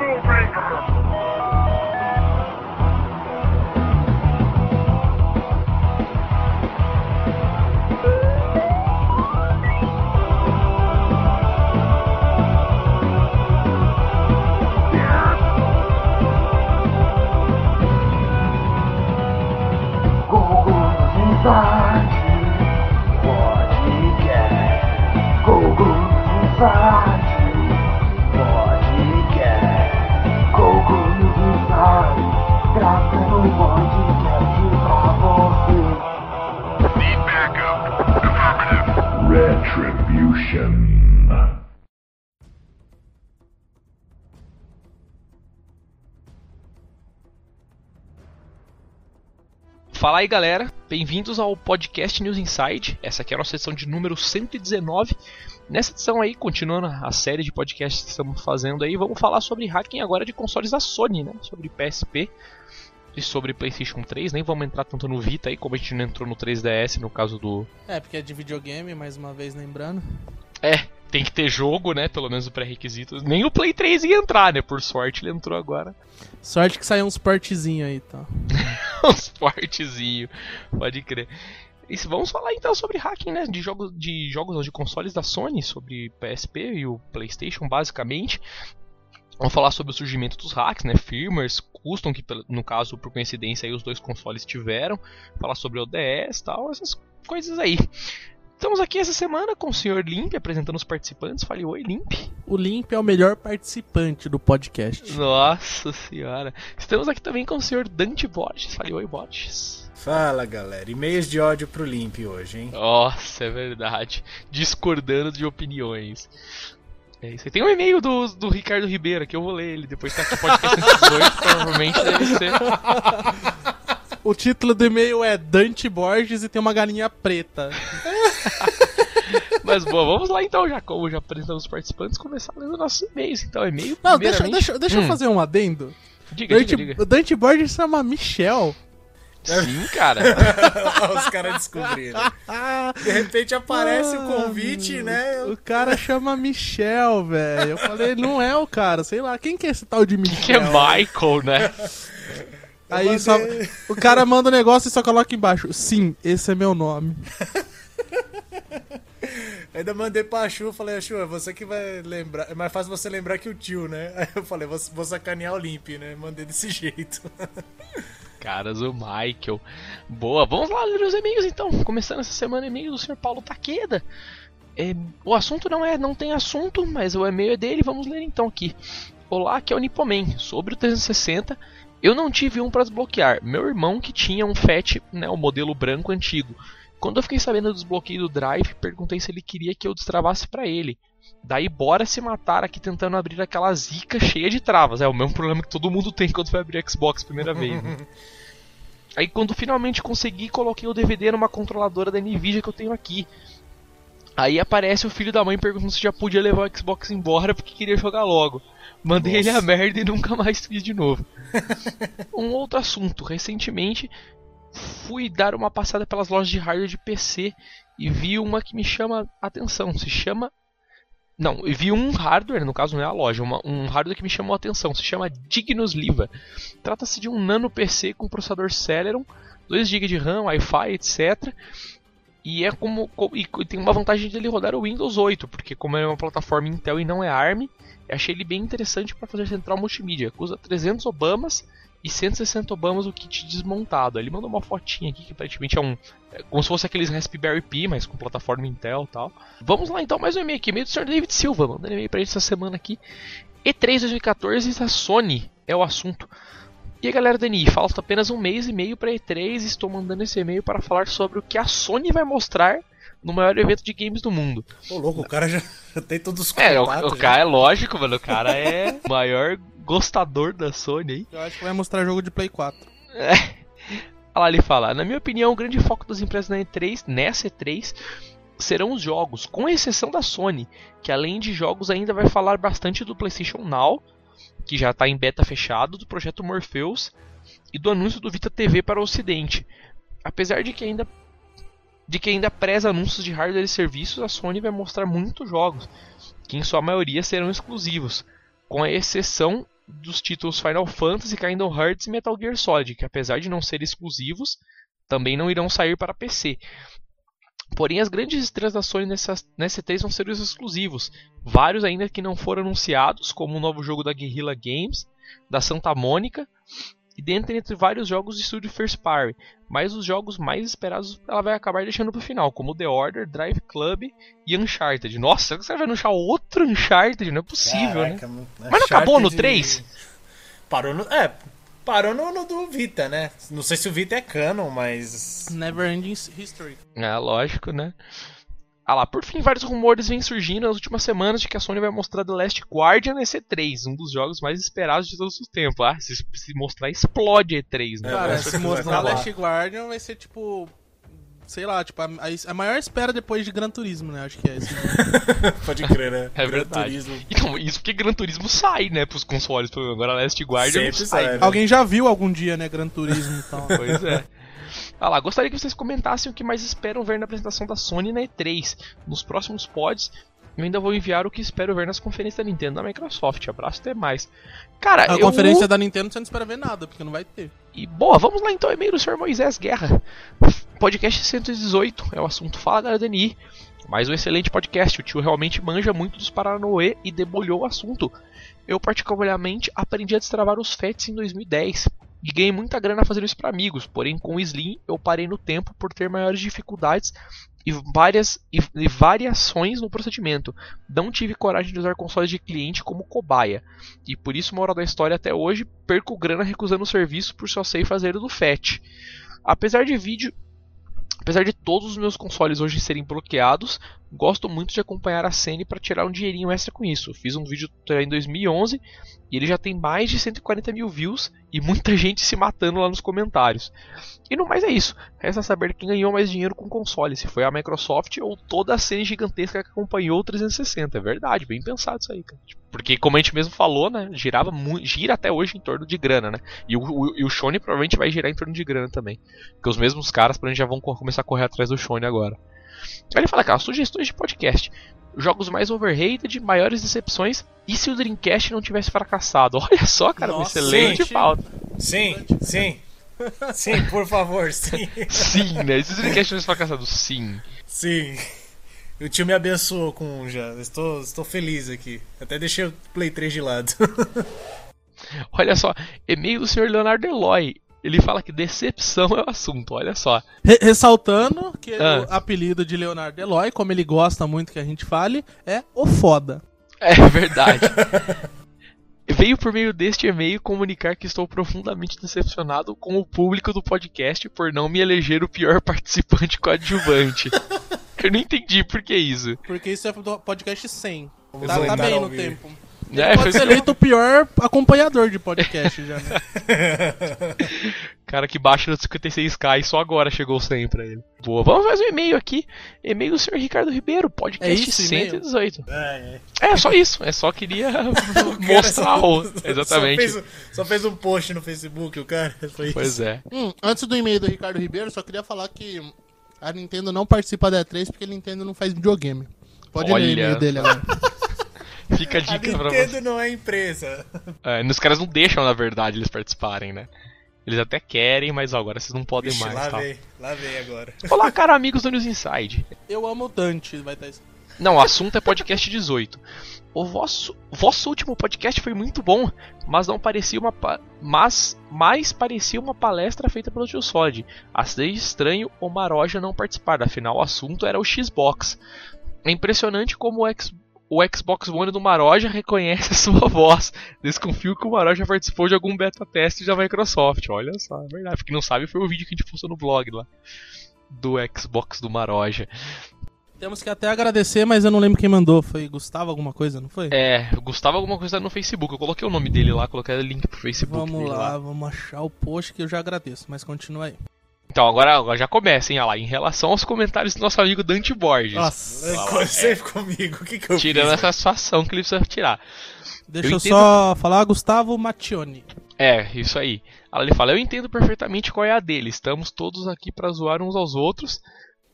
Cobra. Fala aí galera, bem-vindos ao podcast News Inside. Essa aqui é a nossa edição de número 119. Nessa edição aí, continuando a série de podcasts que estamos fazendo aí, vamos falar sobre hacking agora de consoles da Sony, né? Sobre PSP sobre PlayStation 3. Nem vamos entrar tanto no Vita aí, como a gente não entrou no 3DS no caso do. É, porque é de videogame, mais uma vez lembrando. É, tem que ter jogo, né? Pelo menos o pré-requisito. Nem o Play 3 ia entrar, né? Por sorte ele entrou agora. Sorte que saiu uns portezinho aí, tá? uns portezinho, pode crer. E vamos falar então sobre hacking, né? De jogos, de jogos de consoles da Sony, sobre PSP e o PlayStation, basicamente. Vamos falar sobre o surgimento dos hacks, né? Firmwares, custom, que no caso, por coincidência, aí os dois consoles tiveram. Falar sobre ODS e tal, essas coisas aí. Estamos aqui essa semana com o Sr. Limp apresentando os participantes. Fale oi, Limp. O Limp é o melhor participante do podcast. Nossa senhora. Estamos aqui também com o Sr. Dante Borges. Fale oi, Borges. Fala galera, e-mails de ódio pro Limp hoje, hein? Nossa, é verdade. Discordando de opiniões. É isso aí. Tem um e-mail do, do Ricardo Ribeiro que eu vou ler ele depois tá aqui podcast 118, provavelmente deve ser. O título do e-mail é Dante Borges e tem uma galinha preta. Mas bom, vamos lá então, já como já apresentamos os participantes, começar lendo nossos e-mails. Então, e-mail. Não, deixa, deixa, deixa hum. eu fazer um adendo. Diga, Dante, diga, diga. Dante Borges chama Michel. Sim, cara. Os caras descobriram. De repente aparece o convite, né? O cara chama Michel, velho. Eu falei, não é o cara, sei lá. Quem que é esse tal de Michel? Que é Michael, né? Aí mandei... só, o cara manda o um negócio e só coloca embaixo. Sim, esse é meu nome. Ainda mandei pra Chu, falei, Chu, é você que vai lembrar. É mais fácil você lembrar que o tio, né? Aí eu falei, vou, vou sacanear o Limp, né? Mandei desse jeito. Caras, o Michael. Boa, vamos lá ler os e-mails então. Começando essa semana, e-mail do Sr. Paulo Taqueda. É, o assunto não é, não tem assunto, mas o e-mail é dele, vamos ler então aqui. Olá, aqui é o Nipoman. Sobre o 360, eu não tive um para desbloquear. Meu irmão que tinha um FAT, né, o modelo branco antigo. Quando eu fiquei sabendo do desbloqueio do Drive, perguntei se ele queria que eu destravasse para ele. Daí bora se matar aqui tentando abrir aquela zica cheia de travas. É o mesmo problema que todo mundo tem quando vai abrir Xbox primeira vez. Né? Aí quando finalmente consegui, coloquei o DVD numa controladora da Nvidia que eu tenho aqui. Aí aparece o filho da mãe perguntando se já podia levar o Xbox embora porque queria jogar logo. Mandei Nossa. ele a merda e nunca mais fiz de novo. um outro assunto. Recentemente fui dar uma passada pelas lojas de hardware de PC e vi uma que me chama a atenção. Se chama. Não, vi um hardware, no caso não é a loja, uma, um hardware que me chamou a atenção. Se chama Dignus Liva. Trata-se de um nano PC com processador Celeron, 2 GB de RAM, Wi-Fi, etc. E é como, e tem uma vantagem de ele rodar o Windows 8, porque como é uma plataforma Intel e não é ARM, achei ele bem interessante para fazer central multimídia. Usa 300 Obamas e 160 Obamas o kit desmontado. Ele mandou uma fotinha aqui que aparentemente é um. É como se fosse aqueles Raspberry Pi, mas com plataforma Intel tal. Vamos lá então, mais um e-mail aqui. E-mail do Sr. David Silva, mandando e-mail pra gente essa semana aqui. E3 2014 da Sony é o assunto. E aí galera Dani, falta apenas um mês e meio para E3 e estou mandando esse e-mail para falar sobre o que a Sony vai mostrar no maior evento de games do mundo. Ô louco, o cara já tem todos os É, o, o cara é lógico, mano, o cara é o maior gostador da Sony aí. Eu acho que vai mostrar jogo de Play 4. É. Olha lá ele fala, na minha opinião, o grande foco das empresas na E3, nessa E3, serão os jogos, com exceção da Sony, que além de jogos ainda vai falar bastante do PlayStation Now, que já está em beta fechado, do projeto Morpheus e do anúncio do Vita TV para o Ocidente. Apesar de que ainda de que ainda preza anúncios de hardware e serviços, a Sony vai mostrar muitos jogos, que em sua maioria serão exclusivos, com a exceção dos títulos Final Fantasy, Kingdom Hearts e Metal Gear Solid, que apesar de não serem exclusivos, também não irão sair para PC. Porém, as grandes estrelas da Sony nessa, nessa E3 vão ser os exclusivos, vários ainda que não foram anunciados, como o novo jogo da Guerrilla Games, da Santa Mônica, e dentre entre vários jogos de estúdio First Party, mas os jogos mais esperados ela vai acabar deixando pro final, como The Order, Drive Club e Uncharted. Nossa, você vai anunciar outro Uncharted? Não é possível, Caraca, né? Mas não acabou no 3? Parou no. É, parou no, no do Vita, né? Não sei se o Vita é canon, mas. Never Ending History. É, lógico, né? Ah lá, por fim, vários rumores vêm surgindo nas últimas semanas de que a Sony vai mostrar The Last Guardian na E3, um dos jogos mais esperados de todos os tempos. Ah, se, se mostrar, explode E3, né? Cara, se mostrar rolar. Last Guardian vai ser tipo. Sei lá, tipo, a, a- a maior espera depois de Gran Turismo, né? Acho que é esse. Pode crer, né? É Gran verdade. Turismo. Então, isso porque Gran Turismo sai, né, pros consoles. Agora Last Guardian não Sempre sai. sai, né? Alguém já viu algum dia, né? Gran Turismo e tal. Pois é. Ah lá, gostaria que vocês comentassem o que mais esperam ver na apresentação da Sony na E3. Nos próximos pods, eu ainda vou enviar o que espero ver nas conferências da Nintendo da Microsoft. Abraço, até mais. Cara, A eu... conferência da Nintendo você não espera ver nada, porque não vai ter. E boa, vamos lá então, e-mail do Sr. Moisés Guerra. Podcast 118 é o assunto Fala Galera DNI. Mais um excelente podcast. O tio realmente manja muito dos Paranauê e debulhou o assunto. Eu, particularmente, aprendi a destravar os FETs em 2010 e ganhei muita grana fazendo isso para amigos. Porém, com o Slim, eu parei no tempo por ter maiores dificuldades e várias e, e variações no procedimento. Não tive coragem de usar consoles de cliente como cobaia. E por isso, moral da história até hoje, perco grana recusando o serviço por só sei fazer do FET. Apesar de vídeo. Apesar de todos os meus consoles hoje serem bloqueados, gosto muito de acompanhar a cena para tirar um dinheirinho extra com isso. Fiz um vídeo em 2011 e ele já tem mais de 140 mil views e muita gente se matando lá nos comentários. E no mais é isso. Resta saber quem ganhou mais dinheiro com o console, se foi a Microsoft ou toda a cena gigantesca que acompanhou o 360. É verdade, bem pensado isso aí, cara. Porque como a gente mesmo falou, né, girava gira até hoje em torno de grana, né? E o, o, e o Shone provavelmente vai girar em torno de grana também. Porque os mesmos caras pra já vão co- começar a correr atrás do Shone agora. Aí ele fala, cara, sugestões de podcast. Jogos mais overrated, maiores decepções. E se o Dreamcast não tivesse fracassado? Olha só, cara, uma Nossa, excelente gente. pauta. Sim, sim. Sim, por favor, sim. Sim, né? E se o Dreamcast tivesse fracassado? Sim. Sim. O tio me abençoou com um já. Estou, estou feliz aqui. Até deixei o Play 3 de lado. Olha só, e-mail do Sr. Leonardo Eloy. Ele fala que decepção é o assunto, olha só. Re- ressaltando que Ah. o apelido de Leonardo Eloy, como ele gosta muito que a gente fale, é o foda. É verdade. Veio por meio deste e-mail comunicar que estou profundamente decepcionado com o público do podcast por não me eleger o pior participante coadjuvante. Eu não entendi por que isso. Porque isso é do podcast 100. Vamos Tá, tá bem no tempo. É, Pode ser eleito o pior acompanhador de podcast já, né? Cara que baixa no 56k e só agora chegou o 100 pra ele. Boa, vamos mais um e-mail aqui. E-mail do Sr. Ricardo Ribeiro, É podcast isso, e-mail? 118. É, É, só isso. É só queria mostrar o. Exatamente. Só fez, só fez um post no Facebook, o cara. Foi isso. Pois é. Hum, antes do e-mail do Ricardo Ribeiro, só queria falar que a Nintendo não participa da E3 porque a Nintendo não faz videogame. Pode ler o Olha. e-mail dele agora. Fica a A dica pra você. Nintendo não é empresa. É, os caras não deixam, na verdade, eles participarem, né? Eles até querem, mas ó, agora vocês não podem Vixe, mais. vem, lá vem agora. Olá, cara, amigos do News Inside. Eu amo o Dante, vai estar isso. Não, o assunto é podcast 18. O vosso, vosso último podcast foi muito bom, mas não parecia uma mas mais parecia uma palestra feita pelo Tio Solid. Achei estranho o Maroja não participar, afinal o assunto era o Xbox. É impressionante como o, X- o Xbox One do Maroja reconhece a sua voz. Desconfio que o Maroja participou de algum beta teste da Microsoft. Olha só, é verdade. Porque não sabe, foi o vídeo que a gente postou no blog lá. Do Xbox do Maroja. Temos que até agradecer, mas eu não lembro quem mandou. Foi Gustavo alguma coisa, não foi? É, Gustavo alguma coisa no Facebook. Eu coloquei o nome dele lá, coloquei o link pro Facebook. Vamos dele lá, vamos achar o post que eu já agradeço, mas continua aí. Então, agora, agora já começa, hein, olha lá. Em relação aos comentários do nosso amigo Dante Borges. Nossa, Sempre comigo, o que, que eu Tirando fiz? essa situação que ele precisa tirar. deixa eu eu, entendo- só falar Gustavo Mattioni. É, isso aí. Ele fala: Eu entendo perfeitamente qual é a dele. Estamos todos aqui pra zoar uns aos outros.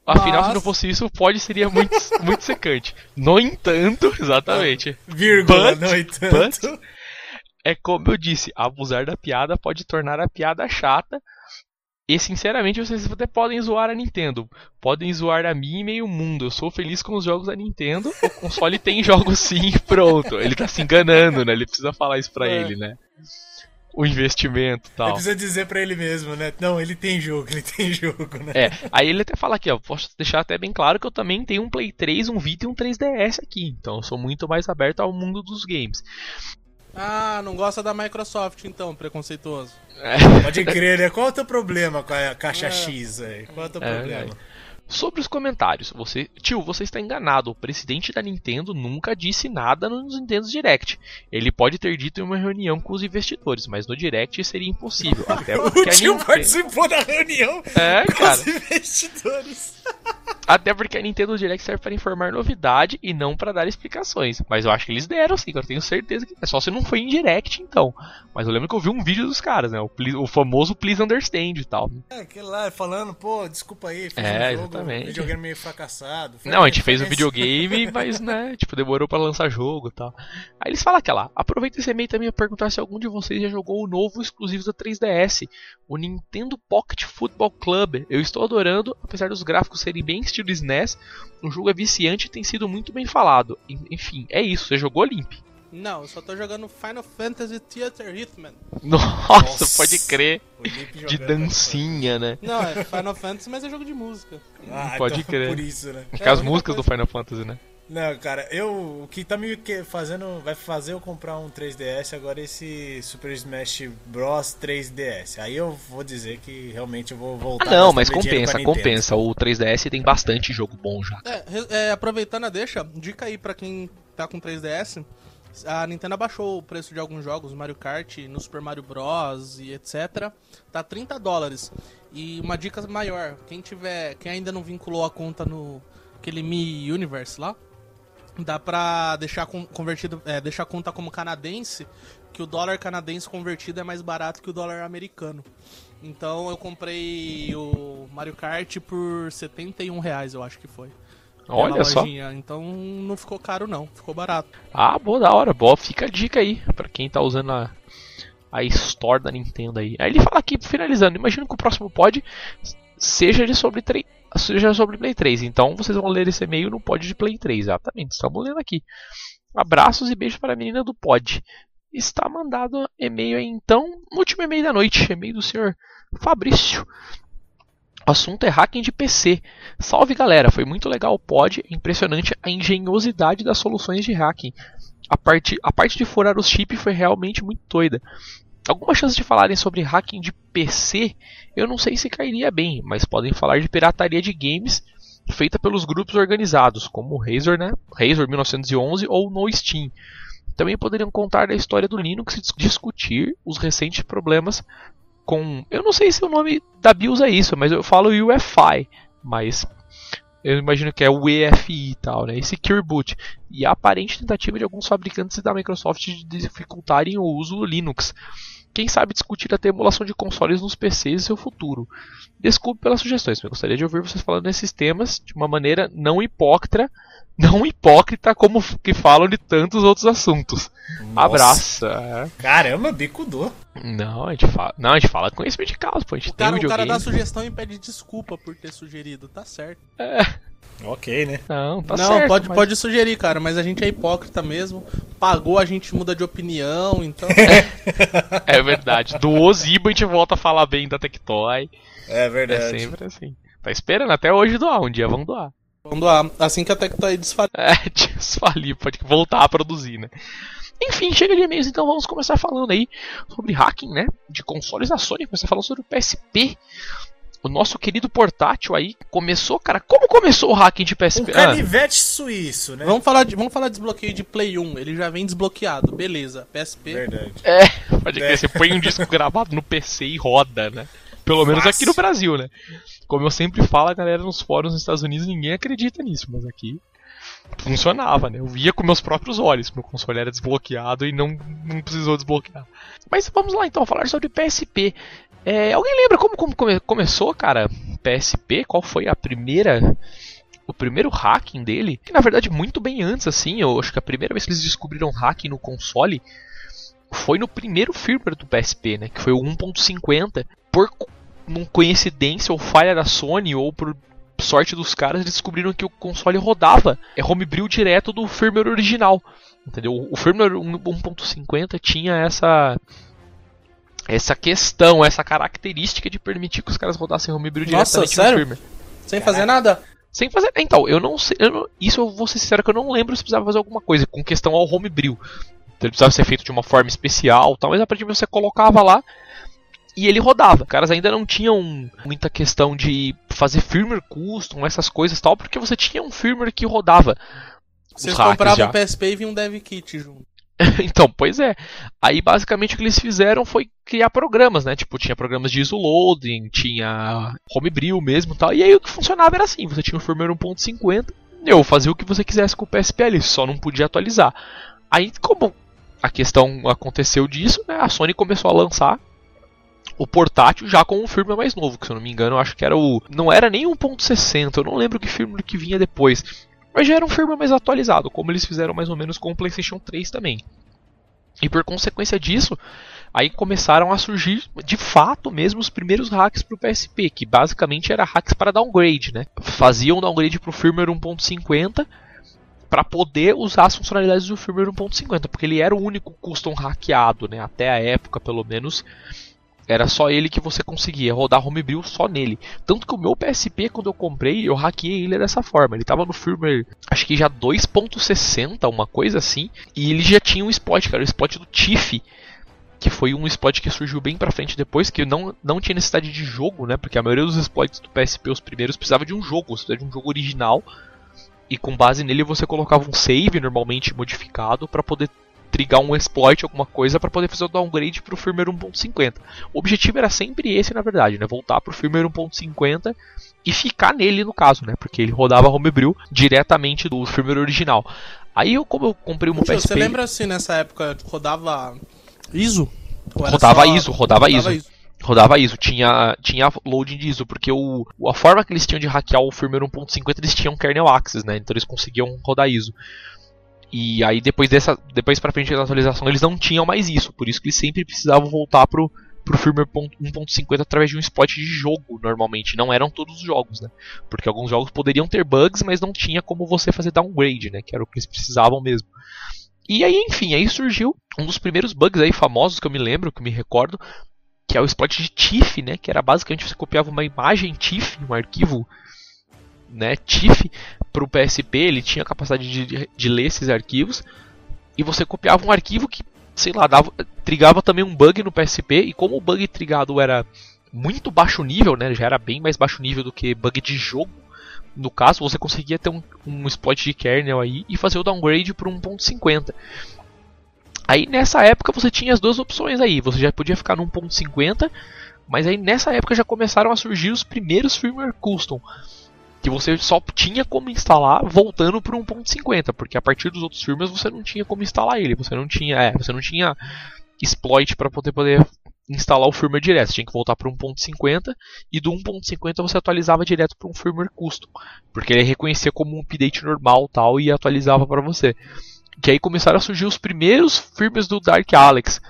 Afinal, Mas- se não fosse isso, pode seria muito, muito secante. No entanto, exatamente. Vírgula, But- no entanto. é como eu disse, abusar da piada pode tornar a piada chata. E sinceramente, vocês até podem zoar a Nintendo. Podem zoar a mim e meio mundo. Eu sou feliz com os jogos da Nintendo. O console tem jogos sim, pronto. Ele tá se enganando, né? Ele precisa falar isso pra É. ele, né? O investimento e Ele tal. precisa dizer pra ele mesmo, né? Não, ele tem jogo, ele tem jogo, né? É, aí ele até fala aqui, ó, posso deixar até bem claro que eu também tenho um Play 3, um Vita e um 3DS aqui, então eu sou muito mais aberto ao mundo dos games. Ah, não gosta da Microsoft então, preconceituoso. Pode crer, né? Qual é o teu problema com a caixa X aí? Qual é o teu É, problema? Sobre os comentários, você, tio, você está enganado. O presidente da Nintendo nunca disse nada nos Nintendo Direct. Ele pode ter dito em uma reunião com os investidores, mas no Direct seria impossível. Até O porque a tio Nintendo... participou da reunião É, com cara. os investidores. Até porque a Nintendo Direct serve para informar novidade e não para dar explicações. Mas eu acho que eles deram sim, eu tenho certeza que é só se não foi em Direct então. Mas eu lembro que eu vi um vídeo dos caras, né? O, pli- o famoso Please Understand e tal. É, aquele lá falando, pô, desculpa aí, fiz É, um jogo, exatamente. videogame meio fracassado. Não, a gente fez o nesse- videogame, mas, né, tipo, demorou pra lançar jogo e tal. Aí eles falam aquela, aproveita esse e-mail também pra perguntar se algum de vocês já jogou o novo exclusivo da 3DS, o Nintendo Pocket Football Club. Eu estou adorando, apesar dos gráficos serem bem estilo SNES, o jogo é viciante e tem sido muito bem falado. En- Enfim, é isso, você jogou Limp. Não, eu só tô jogando Final Fantasy Theater Hitman. Nossa, Nossa. pode crer, de dancinha, né? Não, é Final Fantasy, mas é jogo de música. Ah, Pode então, crer. Por isso, né? É, as músicas do coisa- Final Fantasy, né? Não, cara, eu. O que tá me fazendo. Vai fazer eu comprar um 3DS agora é esse Super Smash Bros 3DS. Aí eu vou dizer que realmente eu vou Ah voltar. não, a mas compensa, compensa. O 3DS tem bastante jogo bom já. É, é, aproveitando a deixa, dica aí pra quem tá com 3DS. A Nintendo abaixou o preço de alguns jogos, Mario Kart, no Super Mario Bros e etc. Tá 30 dólares. E uma dica maior, quem tiver, quem ainda não vinculou a conta no aquele Mi Universe lá, dá pra deixar convertido, é, deixar a conta como canadense, que o dólar canadense convertido é mais barato que o dólar americano. Então eu comprei o Mario Kart por 71 reais, eu acho que foi. Olha na só. lojinha. Então não ficou caro não, ficou barato. Ah, boa, da hora. Boa, fica a dica aí pra quem tá usando a, a Store da Nintendo aí. Aí ele fala aqui, finalizando, imagino que o próximo pod seja de sobre, tre- seja sobre Play 3. Então vocês vão ler esse e-mail no pod de Play 3. Exatamente, estamos lendo aqui. Abraços e beijos para a menina do pod. Está mandado e-mail aí então, último e-mail da noite, e-mail do senhor Fabrício. O assunto é hacking de PC. Salve galera, foi muito legal o pod, é impressionante a engenhosidade das soluções de hacking. A parte, a parte de furar os chips foi realmente muito doida. Alguma chance de falarem sobre hacking de PC? Eu não sei se cairia bem, mas podem falar de pirataria de games feita pelos grupos organizados, como o Razor, né? Razor 1911 ou no Steam. Também poderiam contar a história do Linux e dis- discutir os recentes problemas com. Eu não sei se o nome da BIOS é isso, mas eu falo UEFI, mas eu imagino que é o EFI e tal, né? Esse Secure Boot. E a aparente tentativa de alguns fabricantes da Microsoft de dificultarem o uso do Linux. Quem sabe discutir até a emulação de consoles nos PCs e seu futuro. Desculpe pelas sugestões, mas gostaria de ouvir vocês falando nesses temas de uma maneira não hipócrita, não hipócrita como que falam de tantos outros assuntos. Nossa. Abraço. É. Caramba, bico dor. Não, a gente fala, não, a gente fala com conhecimento de causa, pô, a gente O tem um cara, o cara dá sugestão e pede desculpa por ter sugerido, tá certo. Ok, né? Não, tá não, certo. pode, mas- pode sugerir, cara, mas a gente é hipócrita mesmo. Pagou, a gente muda de opinião, então. É verdade. Do Oziba a gente volta a falar bem da Tectoy. É É verdade. sempre assim. Tá esperando até hoje doar, um dia vão doar. Vamos doar. Assim que a Tectoy desfalir. É, desfalir, pode voltar a produzir, né? Enfim, chega de e-mails, então vamos começar falando aí sobre hacking, né? De consoles da Sony, começar falando sobre o PSP. O nosso querido portátil aí começou, cara. Como começou o hacking de Um PSP? Ah, canivete suíço, né? Vamos falar, de, vamos falar de desbloqueio de Play 1. Ele já vem desbloqueado, beleza. PSP. Verdade. é, pode É. crer, você põe um disco gravado no PC e roda, né? Pelo menos Fácil. aqui no Brasil, né? Como eu sempre falo, a galera nos fóruns nos Estados Unidos, ninguém acredita nisso, mas aqui funcionava, né? Eu via com meus próprios olhos, meu console era desbloqueado e não, não precisou desbloquear. Mas vamos lá então falar sobre PSP. É, alguém lembra como, como come- começou, cara? PSP? Qual foi a primeira o primeiro hacking dele, que na verdade muito bem antes assim, eu acho que a primeira vez que eles descobriram hacking no console foi no primeiro firmware do PSP, né? Que foi o 1.50. Por coincidência ou falha da Sony ou por sorte dos caras, eles descobriram que o console rodava é homebrew direto do firmware original. Entendeu? O firmware 1.50 tinha essa essa questão, essa característica de permitir que os caras rodassem homebrew Nossa, diretamente sério? no firmware. Sem fazer nada? Sem fazer. Então, eu não sei. eu não- isso eu vou ser sincero que eu não lembro se precisava fazer alguma coisa com questão ao homebrew. Então ele precisava ser feito de uma forma especial tal, mas a partir de você colocava lá e ele rodava. Os caras ainda não tinham muita questão de fazer firmware custom, essas coisas tal, porque você tinha um firmware que rodava. Vocês compravam o PSP e vinha um dev kit junto. então, pois é. Aí basicamente o que eles fizeram foi criar programas, né? Tipo, tinha programas de ISO loading, tinha homebrew mesmo e tal. E aí o que funcionava era assim, você tinha o firmware 1.50, eu fazia o que você quisesse com o PSP ali, só não podia atualizar. Aí como a questão aconteceu disso, né? A Sony começou a lançar o portátil já com um firmware mais novo, que se eu não me engano, eu acho que era o não era nem 1.60, eu não lembro que firmware que vinha depois. Mas já era um firmware mais atualizado, como eles fizeram mais ou menos com o PlayStation 3 também. E por consequência disso, aí começaram a surgir de fato mesmo os primeiros hacks para o PSP, que basicamente era hacks para downgrade, né? Faziam downgrade para o firmware 1.50 para poder usar as funcionalidades do firmware 1.50, porque ele era o único custom hackeado, né? Até a época, pelo menos, era só ele que você conseguia rodar homebrew só nele. Tanto que o meu PSP, quando eu comprei, eu hackeei ele dessa forma. Ele tava no firmware, acho que já 2.60, uma coisa assim. E ele já tinha um spot, cara, o spot do Tiff. Que foi um spot que surgiu bem pra frente depois, que não, não tinha necessidade de jogo, né? Porque a maioria dos exploits do PSP, os primeiros, precisava de um jogo, precisava de um jogo original. E com base nele você colocava um save normalmente modificado para poder trigar um exploit, alguma coisa, para poder fazer o downgrade pro firmware 1.50. O objetivo era sempre esse, na verdade, né? Voltar pro firmware 1.50 e ficar nele no caso, né? Porque ele rodava homebrew diretamente do firmware original. Aí eu, como eu comprei um PSP, Você lembra se nessa época rodava ISO? Ou era Rodava só- ISO, rodava ISO. rodava ISO, tinha, tinha loading de ISO, porque o, a forma que eles tinham de hackear o firmware 1.50 eles tinham kernel access, né? Então eles conseguiam rodar ISO. E aí depois dessa, depois para frente da atualização eles não tinham mais isso, por isso que eles sempre precisavam voltar pro pro firmware 1.50 através de um spot de jogo, normalmente, não eram todos os jogos, né? Porque alguns jogos poderiam ter bugs, mas não tinha como você fazer downgrade, né? Que era o que eles precisavam mesmo. E aí, enfim, aí surgiu um dos primeiros bugs aí famosos que eu me lembro, que eu me recordo, que é o exploit de TIFF, né? Que era basicamente você copiava uma imagem TIFF, um arquivo, né, TIFF para o PSP, ele tinha a capacidade de, de ler esses arquivos e você copiava um arquivo que, sei lá, dava, trigava também um bug no PSP e como o bug trigado era muito baixo nível, né, já era bem mais baixo nível do que bug de jogo. No caso, você conseguia ter um, um exploit de kernel aí e fazer o downgrade para 1.50. Aí nessa época você tinha as duas opções aí. Você já podia ficar no 1.50, mas aí nessa época já começaram a surgir os primeiros firmware custom. Que você só tinha como instalar voltando para 1.50, porque a partir dos outros firmwares você não tinha como instalar ele. Você não tinha, é, você não tinha exploit para poder poder instalar o firmware direto. Você tinha que voltar para 1.50 e do 1.50 você atualizava direto para um firmware custom, porque ele reconhecia como um update normal tal e atualizava para você que aí começaram a surgir os primeiros firmes do Dark Alex,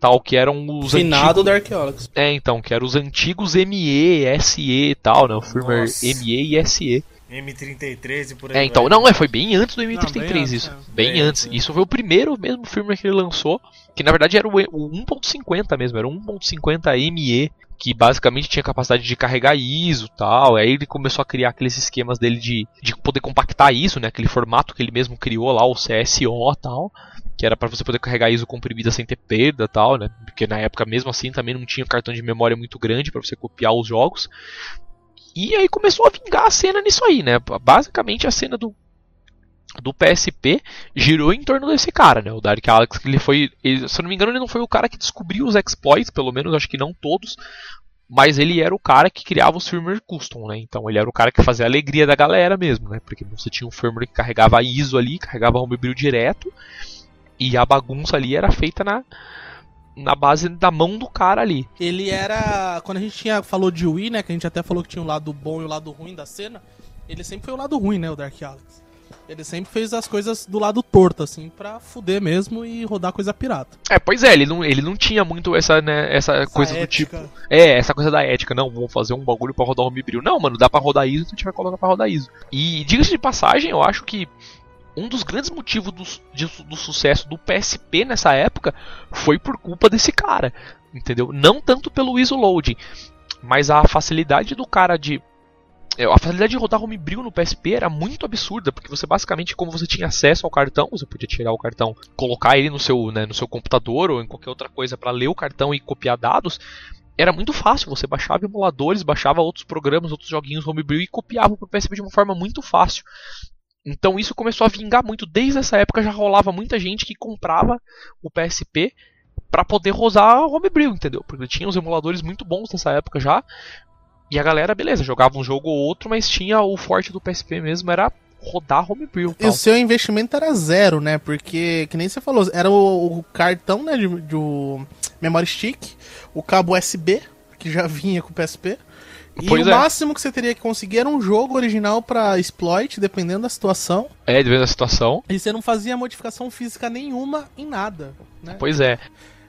tal que eram os Finado antigos, Alex. é, então, que eram os antigos ME, SE e tal, né, o firmware Nossa. ME e SE. M33 e por aí É, então, vai. não, é, foi bem antes do M33 Não, bem antes, isso, é. bem Bem antes. antes, é. Isso foi o primeiro mesmo firmware que ele lançou, que na verdade era o, o 1.50 mesmo, era o 1.50 ME, que basicamente tinha capacidade de carregar ISO e tal. Aí ele começou a criar aqueles esquemas dele de, de poder compactar isso, né? Aquele formato que ele mesmo criou lá, o CSO e tal. Que era para você poder carregar ISO comprimida sem ter perda tal, né? Porque na época mesmo assim também não tinha cartão de memória muito grande para você copiar os jogos. E aí começou a vingar a cena nisso aí, né? Basicamente a cena do do PSP girou em torno desse cara, né? O Dark Alex, que ele foi, ele, se eu não me engano, ele não foi o cara que descobriu os exploits, pelo menos acho que não todos, mas ele era o cara que criava os firmware custom, né? Então ele era o cara que fazia a alegria da galera mesmo, né? Porque você tinha um firmware que carregava ISO ali, carregava homebrew direto, e a bagunça ali era feita na na base da mão do cara ali. Ele era. Quando a gente tinha, falou de Wii, né? Que a gente até falou que tinha o lado bom e o lado ruim da cena. Ele sempre foi o lado ruim, né? O Dark Alex. Ele sempre fez as coisas do lado torto, assim, pra fuder mesmo e rodar coisa pirata. É, pois é, ele não, ele não tinha muito essa, né, essa, Essa coisa do ética. tipo. É, essa coisa da ética, não, vamos fazer um bagulho pra rodar homebrew. Não, mano, dá pra rodar ISO, a gente vai colocar pra rodar ISO. E diga-se de passagem, eu acho que um dos grandes motivos do, de do sucesso do PSP nessa época foi por culpa desse cara, entendeu? Não tanto pelo ISO loading, mas a facilidade do cara de é, a facilidade de rodar homebrew no PSP era muito absurda, porque você basicamente, como você tinha acesso ao cartão, você podia tirar o cartão, colocar ele no seu, né, no seu computador ou em qualquer outra coisa para ler o cartão e copiar dados, era muito fácil. Você baixava emuladores, baixava outros programas, outros joguinhos homebrew e copiava para o PSP de uma forma muito fácil. Então isso começou a vingar muito. Desde essa época já rolava muita gente que comprava o PSP para poder rodar homebrew, entendeu? Porque tinha os emuladores muito bons nessa época já. E a galera, beleza, jogava um jogo ou outro, mas tinha o forte do PSP mesmo, era rodar homebrew. E tal. o seu investimento era zero, né? Porque, que nem você falou, era o, o cartão, né, de, do memory stick, o cabo USB, que já vinha com o PSP. E Pois o é. máximo que você teria que conseguir era um jogo original pra exploit, dependendo da situação. É, dependendo da situação. E você não fazia modificação física nenhuma em nada, né? Pois é.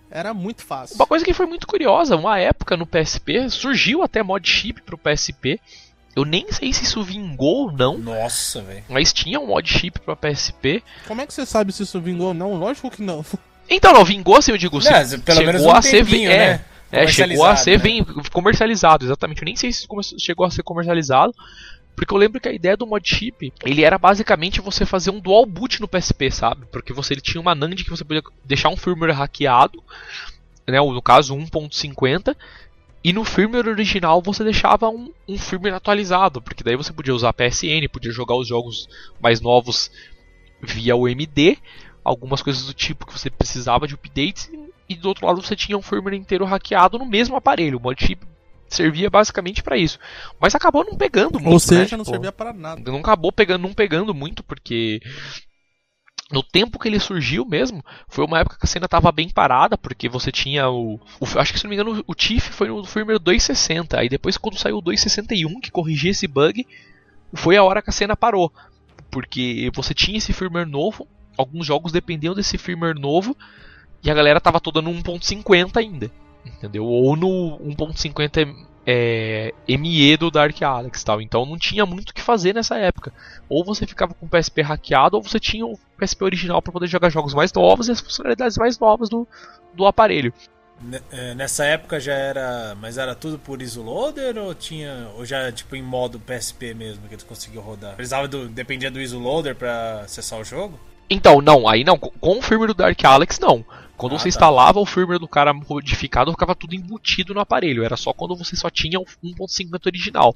Era muito fácil. Uma coisa que foi muito curiosa, uma época no PSP, surgiu até mod chip pro PSP. Eu nem sei se isso vingou ou não, Nossa, velho. mas tinha um mod chip pro PSP. Como é que você sabe se isso vingou ou não? Lógico que não. Então, não, vingou assim, eu digo, se- Não, pelo chegou menos um a ser tempinho, é, né? É, chegou a ser né? bem comercializado, exatamente. Eu nem sei se chegou a ser comercializado, porque eu lembro que a ideia do mod chip, ele era basicamente você fazer um dual boot no PSP, sabe? Porque você ele tinha uma NAND que você podia deixar um firmware hackeado, né, ou no caso 1.50, e no firmware original você deixava um, um firmware atualizado, porque daí você podia usar PSN, podia jogar os jogos mais novos via UMD, algumas coisas do tipo que você precisava de updates, e- e do outro lado você tinha um firmware inteiro hackeado no mesmo aparelho. O mod chip servia basicamente para isso. Mas acabou não pegando muito, Ou seja, né? não Tipo, servia para nada. não acabou pegando, não pegando muito, porque no tempo que ele surgiu mesmo, foi uma época que a cena tava bem parada, porque você tinha o. o- acho que se não me engano, o Tiff foi no firmware 260. Aí depois, quando saiu o 261, que corrigia esse bug, foi a hora que a cena parou. Porque você tinha esse firmware novo, alguns jogos dependiam desse firmware novo, e a galera tava toda no 1.50 ainda. Entendeu? Ou no 1.50 é, ME do Dark Alex tal. Então não tinha muito o que fazer nessa época. Ou você ficava com o PSP hackeado, ou você tinha o PSP original para poder jogar jogos mais novos e as funcionalidades mais novas do, do aparelho. É, Nessa época já era. Mas era tudo por isoloader ou tinha. Ou já tipo em modo PSP mesmo que eles conseguiam rodar? Precisava do. Dependia do isoloader pra acessar o jogo? Então, não, aí não, com o firmware do Dark Alex não. Quando Ah, você tá. instalava o firmware do cara modificado, ficava tudo embutido no aparelho. Era só quando você só tinha o 1.50 original.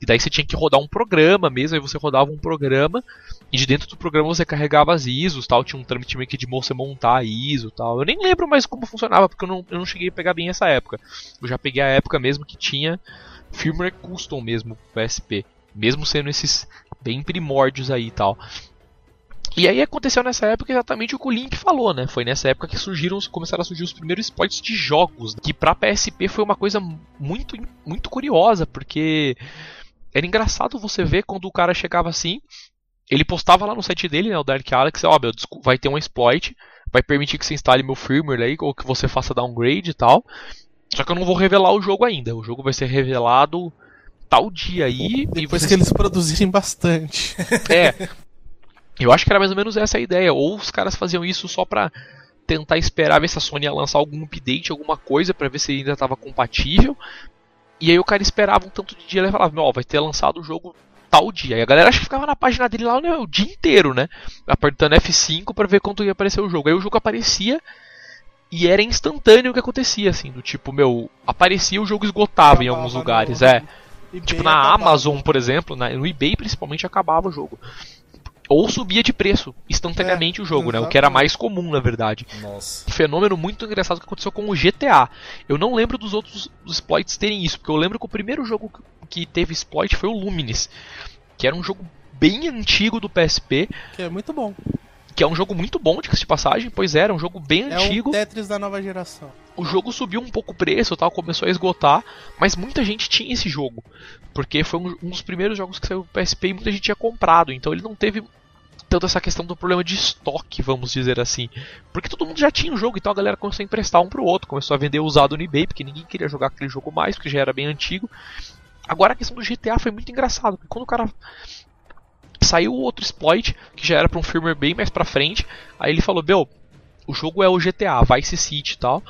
E daí você tinha que rodar um programa mesmo, aí você rodava um programa, e de dentro do programa você carregava as ISOs tal. Tinha um trâmite meio que de você montar a ISO tal. Eu nem lembro mais como funcionava, porque eu não, eu não cheguei a pegar bem essa época. Eu já peguei a época mesmo que tinha firmware custom mesmo PSP. Mesmo sendo esses bem primórdios aí e tal. E aí aconteceu nessa época exatamente o que o Limp falou, né? Foi nessa época que surgiram, começaram a surgir os primeiros exploits de jogos, que pra PSP foi uma coisa muito, muito curiosa, porque era engraçado você ver quando o cara chegava assim, ele postava lá no site dele, né, o Dark Alex, ó, meu, descu- vai ter um exploit, vai permitir que você instale meu firmware aí, ou que você faça downgrade e tal. Só que eu não vou revelar o jogo ainda. O jogo vai ser revelado tal dia aí. e Depois você que eles produzirem bastante. é. Eu acho que era mais ou menos essa a ideia. Ou os caras faziam isso só pra tentar esperar ver se a Sony ia lançar algum update, alguma coisa, pra ver se ainda tava compatível. E aí o cara esperava um tanto de dia e falava, ó, vai ter lançado o jogo tal dia. E a galera acho que ficava na página dele lá né, o dia inteiro, né? Apertando F5 pra ver quando ia aparecer o jogo. Aí o jogo aparecia e era instantâneo o que acontecia, assim, do tipo, meu, aparecia o jogo esgotava em alguns lugares, é. Tipo, na acabava. Amazon, por exemplo, na- no eBay principalmente acabava o jogo. Ou subia de preço instantaneamente É, o jogo, né? O que era mais comum, na verdade. Nossa. Um fenômeno muito engraçado que aconteceu com o GTA. Eu não lembro dos outros exploits terem isso, porque eu lembro que o primeiro jogo que- teve exploit foi o Luminis, que era um jogo bem antigo do PSP, Que é muito bom. que é um jogo muito bom, de passagem, pois era, um jogo bem É antigo. o Tetris da nova geração. o jogo subiu um pouco o preço, tal, começou a esgotar, mas muita gente tinha esse jogo, porque foi um, um dos primeiros jogos que saiu pro PSP e muita gente tinha comprado, então ele não teve tanto essa questão do problema de estoque, vamos dizer assim. Porque todo mundo já tinha o jogo, então a galera começou a emprestar um pro outro, começou a vender usado no eBay, porque ninguém queria jogar aquele jogo mais, porque já era bem antigo. Agora a questão do GTA foi muito engraçado, porque quando o cara saiu outro exploit, que já era para um firmware bem mais pra frente, aí ele falou, meu, o jogo é o GTA, Vice City e tal.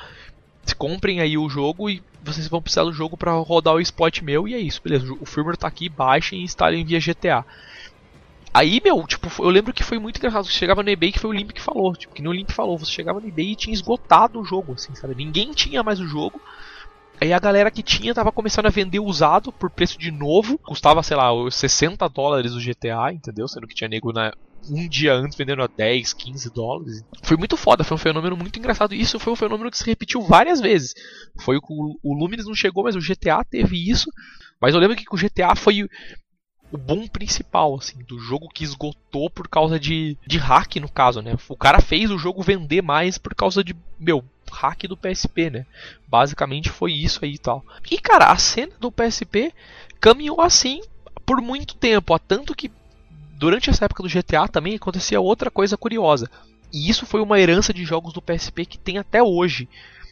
Comprem aí o jogo e vocês vão precisar do jogo para rodar o exploit meu e é isso, beleza. O firmware tá aqui, baixem e instalem via GTA. Aí, meu, tipo, eu lembro que foi muito engraçado. Você chegava no eBay que foi o Limp que falou. Tipo, que no Limp falou, você chegava no eBay e tinha esgotado o jogo, assim, sabe? Ninguém tinha mais o jogo. Aí a galera que tinha tava começando a vender usado por preço de novo. Custava, sei lá, 60 dólares o GTA, entendeu? Sendo que tinha nego na, um dia antes vendendo a 10, 15 dólares. Foi muito foda, foi um fenômeno muito engraçado. Isso foi um fenômeno que se repetiu várias vezes. Foi o o Lumines não chegou, mas o GTA teve isso. Mas eu lembro que o GTA foi o boom principal, assim, do jogo que esgotou por causa de, de hack, no caso, né? O cara fez o jogo vender mais por causa de, meu, hack do PSP, né? Basicamente foi isso aí e tal. E, cara, a cena do PSP caminhou assim por muito tempo, a tanto que durante essa época do GTA também acontecia outra coisa curiosa. E isso foi uma herança de jogos do PSP que tem até hoje.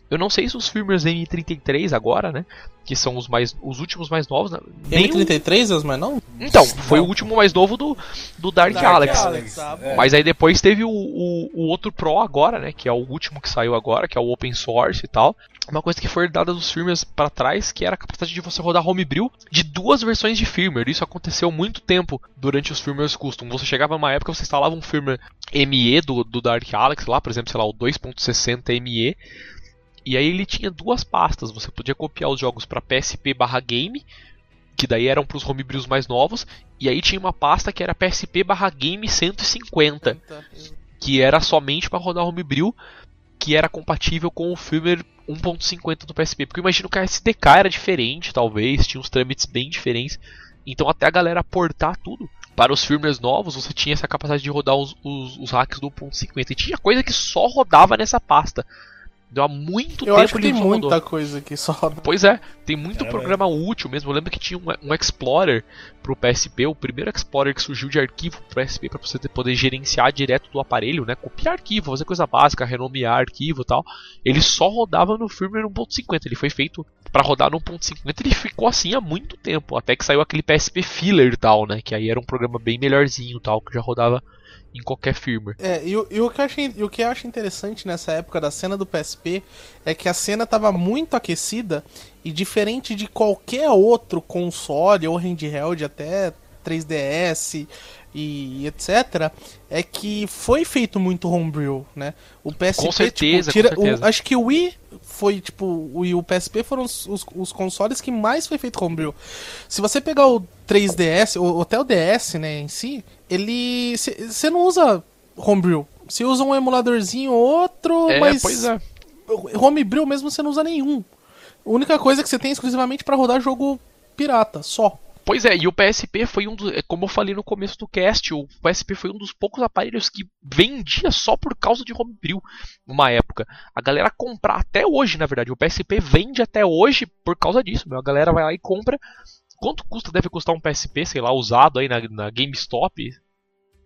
Eu não sei se os firmwares M33 agora, né? Que são os mais os últimos mais novos. Né, M33 é os mais novos? Então, foi não. o último mais novo do, do Dark, Dark Alex. Alex é. Mas aí depois teve o, o, o, outro Pro agora, né? Que é o último que saiu agora, que é o Open Source e tal. Uma coisa que foi herdada dos firmwares para trás, que era a capacidade de você rodar homebrew de duas versões de firmware. Isso aconteceu muito tempo durante os firmwares custom. Você chegava numa época, você instalava um firmware ME do, do Dark Alex lá, por exemplo, sei lá, o 2.60 ME e aí ele tinha duas pastas. Você podia copiar os jogos para PSP/game, que daí eram para os homebrews mais novos, e aí tinha uma pasta que era PSP/game 150, que era somente para rodar homebrew, que era compatível com o firmware 1.50 do PSP. Porque eu imagino que a SDK era diferente, talvez, tinha uns trâmites bem diferentes. Então até a galera portar tudo para os firmwares novos, você tinha essa capacidade de rodar os, os, os hacks do 1.50. E tinha coisa que só rodava nessa pasta. Deu há muito eu tempo acho que tem muita coisa que só. Pois é, tem muito é, programa útil mesmo. Eu lembro que tinha um, um Explorer pro PSP, o primeiro Explorer que surgiu de arquivo pro PSP para você poder gerenciar direto do aparelho, né? Copiar arquivo, fazer coisa básica, renomear arquivo e tal. Ele só rodava no firmware 1.50. Ele foi feito para rodar no 1.50 ele ficou assim há muito tempo, até que saiu aquele PSP Filler e tal, né? Que aí era um programa bem melhorzinho tal, que já rodava em qualquer firmware. É, e, e, o, que eu achei, o que eu acho interessante nessa época da cena do PSP é que a cena estava muito aquecida e diferente de qualquer outro console ou handheld, até 3DS e etc, é que foi feito muito homebrew, né? O PSP, com certeza, tipo, tira, com certeza. O, acho que o Wii foi, tipo, o Wii e o PSP foram os, os, os, consoles que mais foi feito homebrew. Se você pegar o 3DS, ou até o DS, né, em si, ele. Você não usa homebrew. Você usa um emuladorzinho outro, é, mas. Pois é. Homebrew mesmo você não usa nenhum. A única coisa que você tem é exclusivamente para rodar jogo pirata, só. Pois é, e o PSP foi um dos. É como eu falei no começo do cast, o PSP foi um dos poucos aparelhos que vendia só por causa de homebrew numa época. A galera compra até hoje, na verdade. O PSP vende até hoje por causa disso. Meu. A galera vai lá e compra. Quanto custa? Deve custar um PSP, sei lá, usado aí na, na GameStop?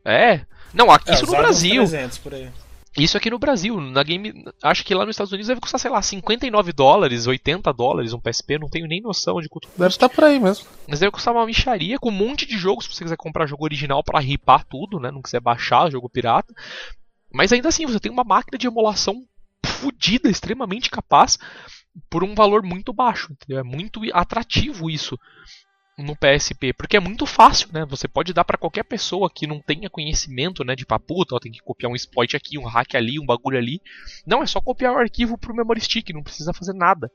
É. Não, aqui é, isso no Brasil. 300 por aí. Isso aqui no Brasil, na game, acho que lá nos Estados Unidos deve custar, sei lá, 59 dólares, 80 dólares um PSP, não tenho nem noção de quanto custa. Deve estar por aí mesmo. Mas deve custar uma micharia com um monte de jogos se você quiser comprar jogo original para ripar tudo, né? Não quiser baixar jogo pirata. Mas ainda assim, você tem uma máquina de emulação fodida, extremamente capaz, por um valor muito baixo. Entendeu? É muito atrativo isso no PSP, porque é muito fácil, né? Você pode dar para qualquer pessoa que não tenha conhecimento, né, de paputa, tem que copiar um exploit aqui, um hack ali, um bagulho ali. Não, é só copiar o arquivo pro memory stick, não precisa fazer nada.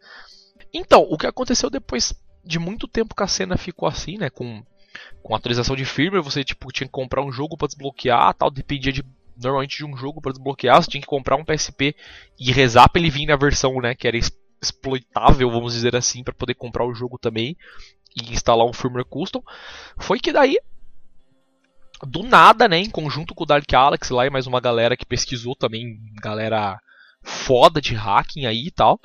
Então, o que aconteceu depois de muito tempo que a cena ficou assim, né, com com atualização de firmware, você tipo tinha que comprar um jogo para desbloquear, tal, dependia de normalmente de um jogo para desbloquear, você tinha que comprar um PSP e rezar para ele vir na versão, né, que era exploitável, vamos dizer assim, para poder comprar o jogo também e instalar um firmware custom, foi que daí do nada, né, em conjunto com o Dark Alex lá e mais uma galera que pesquisou também, galera foda de hacking aí e tal,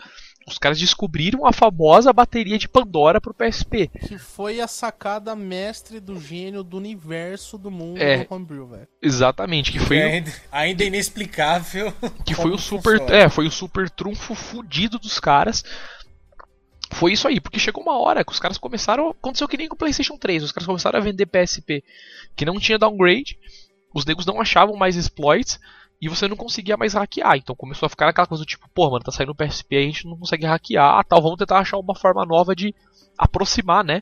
os caras descobriram a famosa bateria de Pandora pro PSP. Que foi a sacada mestre do gênio do universo do mundo É. do Homebrew, velho. Exatamente, que foi, o- ainda, ainda inexplicável. que foi o super, funciona. é, foi o super trunfo fudido dos caras. Foi isso aí, porque chegou uma hora que os caras começaram, aconteceu que nem com o PlayStation 3, os caras começaram a vender PSP que não tinha downgrade, os negros não achavam mais exploits e você não conseguia mais hackear. Então começou a ficar aquela coisa do tipo, pô, mano, tá saindo o PSP, a gente não consegue hackear, tal, vamos tentar achar uma forma nova de aproximar, né?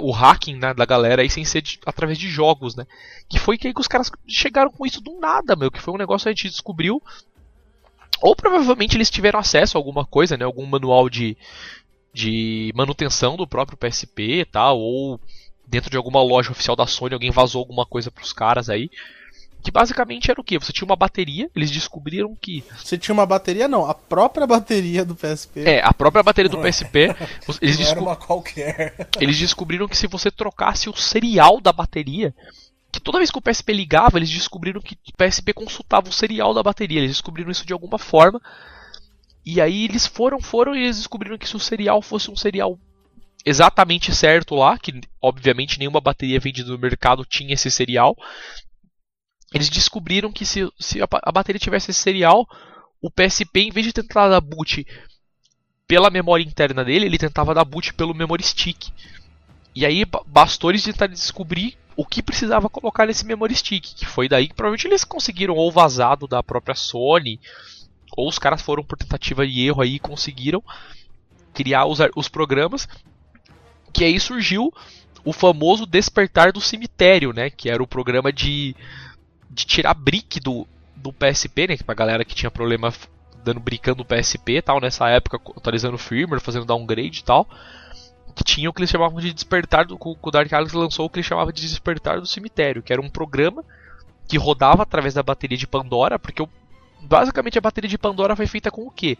O hacking né, da galera aí sem ser de- através de jogos, né? Que foi que aí que os caras chegaram com isso do nada, meu. Que foi um negócio que a gente descobriu. Ou provavelmente eles tiveram acesso a alguma coisa, né? Algum manual de, de manutenção do próprio PSP e tal. Ou dentro de alguma loja oficial da Sony alguém vazou alguma coisa pros caras aí. Que basicamente era o que? Você tinha uma bateria, eles descobriram que. Você tinha uma bateria? Não, a própria bateria do PSP. É, a própria bateria do PSP. Eles, Não era uma qualquer. eles descobriram que se você trocasse o serial da bateria, que toda vez que o PSP ligava, eles descobriram que o PSP consultava o serial da bateria. Eles descobriram isso de alguma forma. E aí eles foram, foram e eles descobriram que se o serial fosse um serial exatamente certo lá, que obviamente nenhuma bateria vendida no mercado tinha esse serial. Eles descobriram que se, se a, ba- a bateria tivesse esse serial, o PSP, em vez de tentar dar boot pela memória interna dele, ele tentava dar boot pelo memory stick. E aí ba- bastou eles tentarem descobrir o que precisava colocar nesse memory stick, que foi daí que provavelmente eles conseguiram ou vazado da própria Sony, ou os caras foram por tentativa e erro aí e conseguiram criar os, os programas, que aí surgiu o famoso Despertar do Cemitério, né, que era o programa de, de tirar brick do, do PSP, né, pra galera que tinha problema dando brincando no PSP e tal, nessa época, atualizando o firmware, fazendo downgrade e tal, que tinha o que eles chamavam de Despertar, do, o Dark Alex lançou o que ele chamava de Despertar do Cemitério, que era um programa que rodava através da bateria de Pandora, porque o- basicamente a bateria de Pandora foi feita com o quê?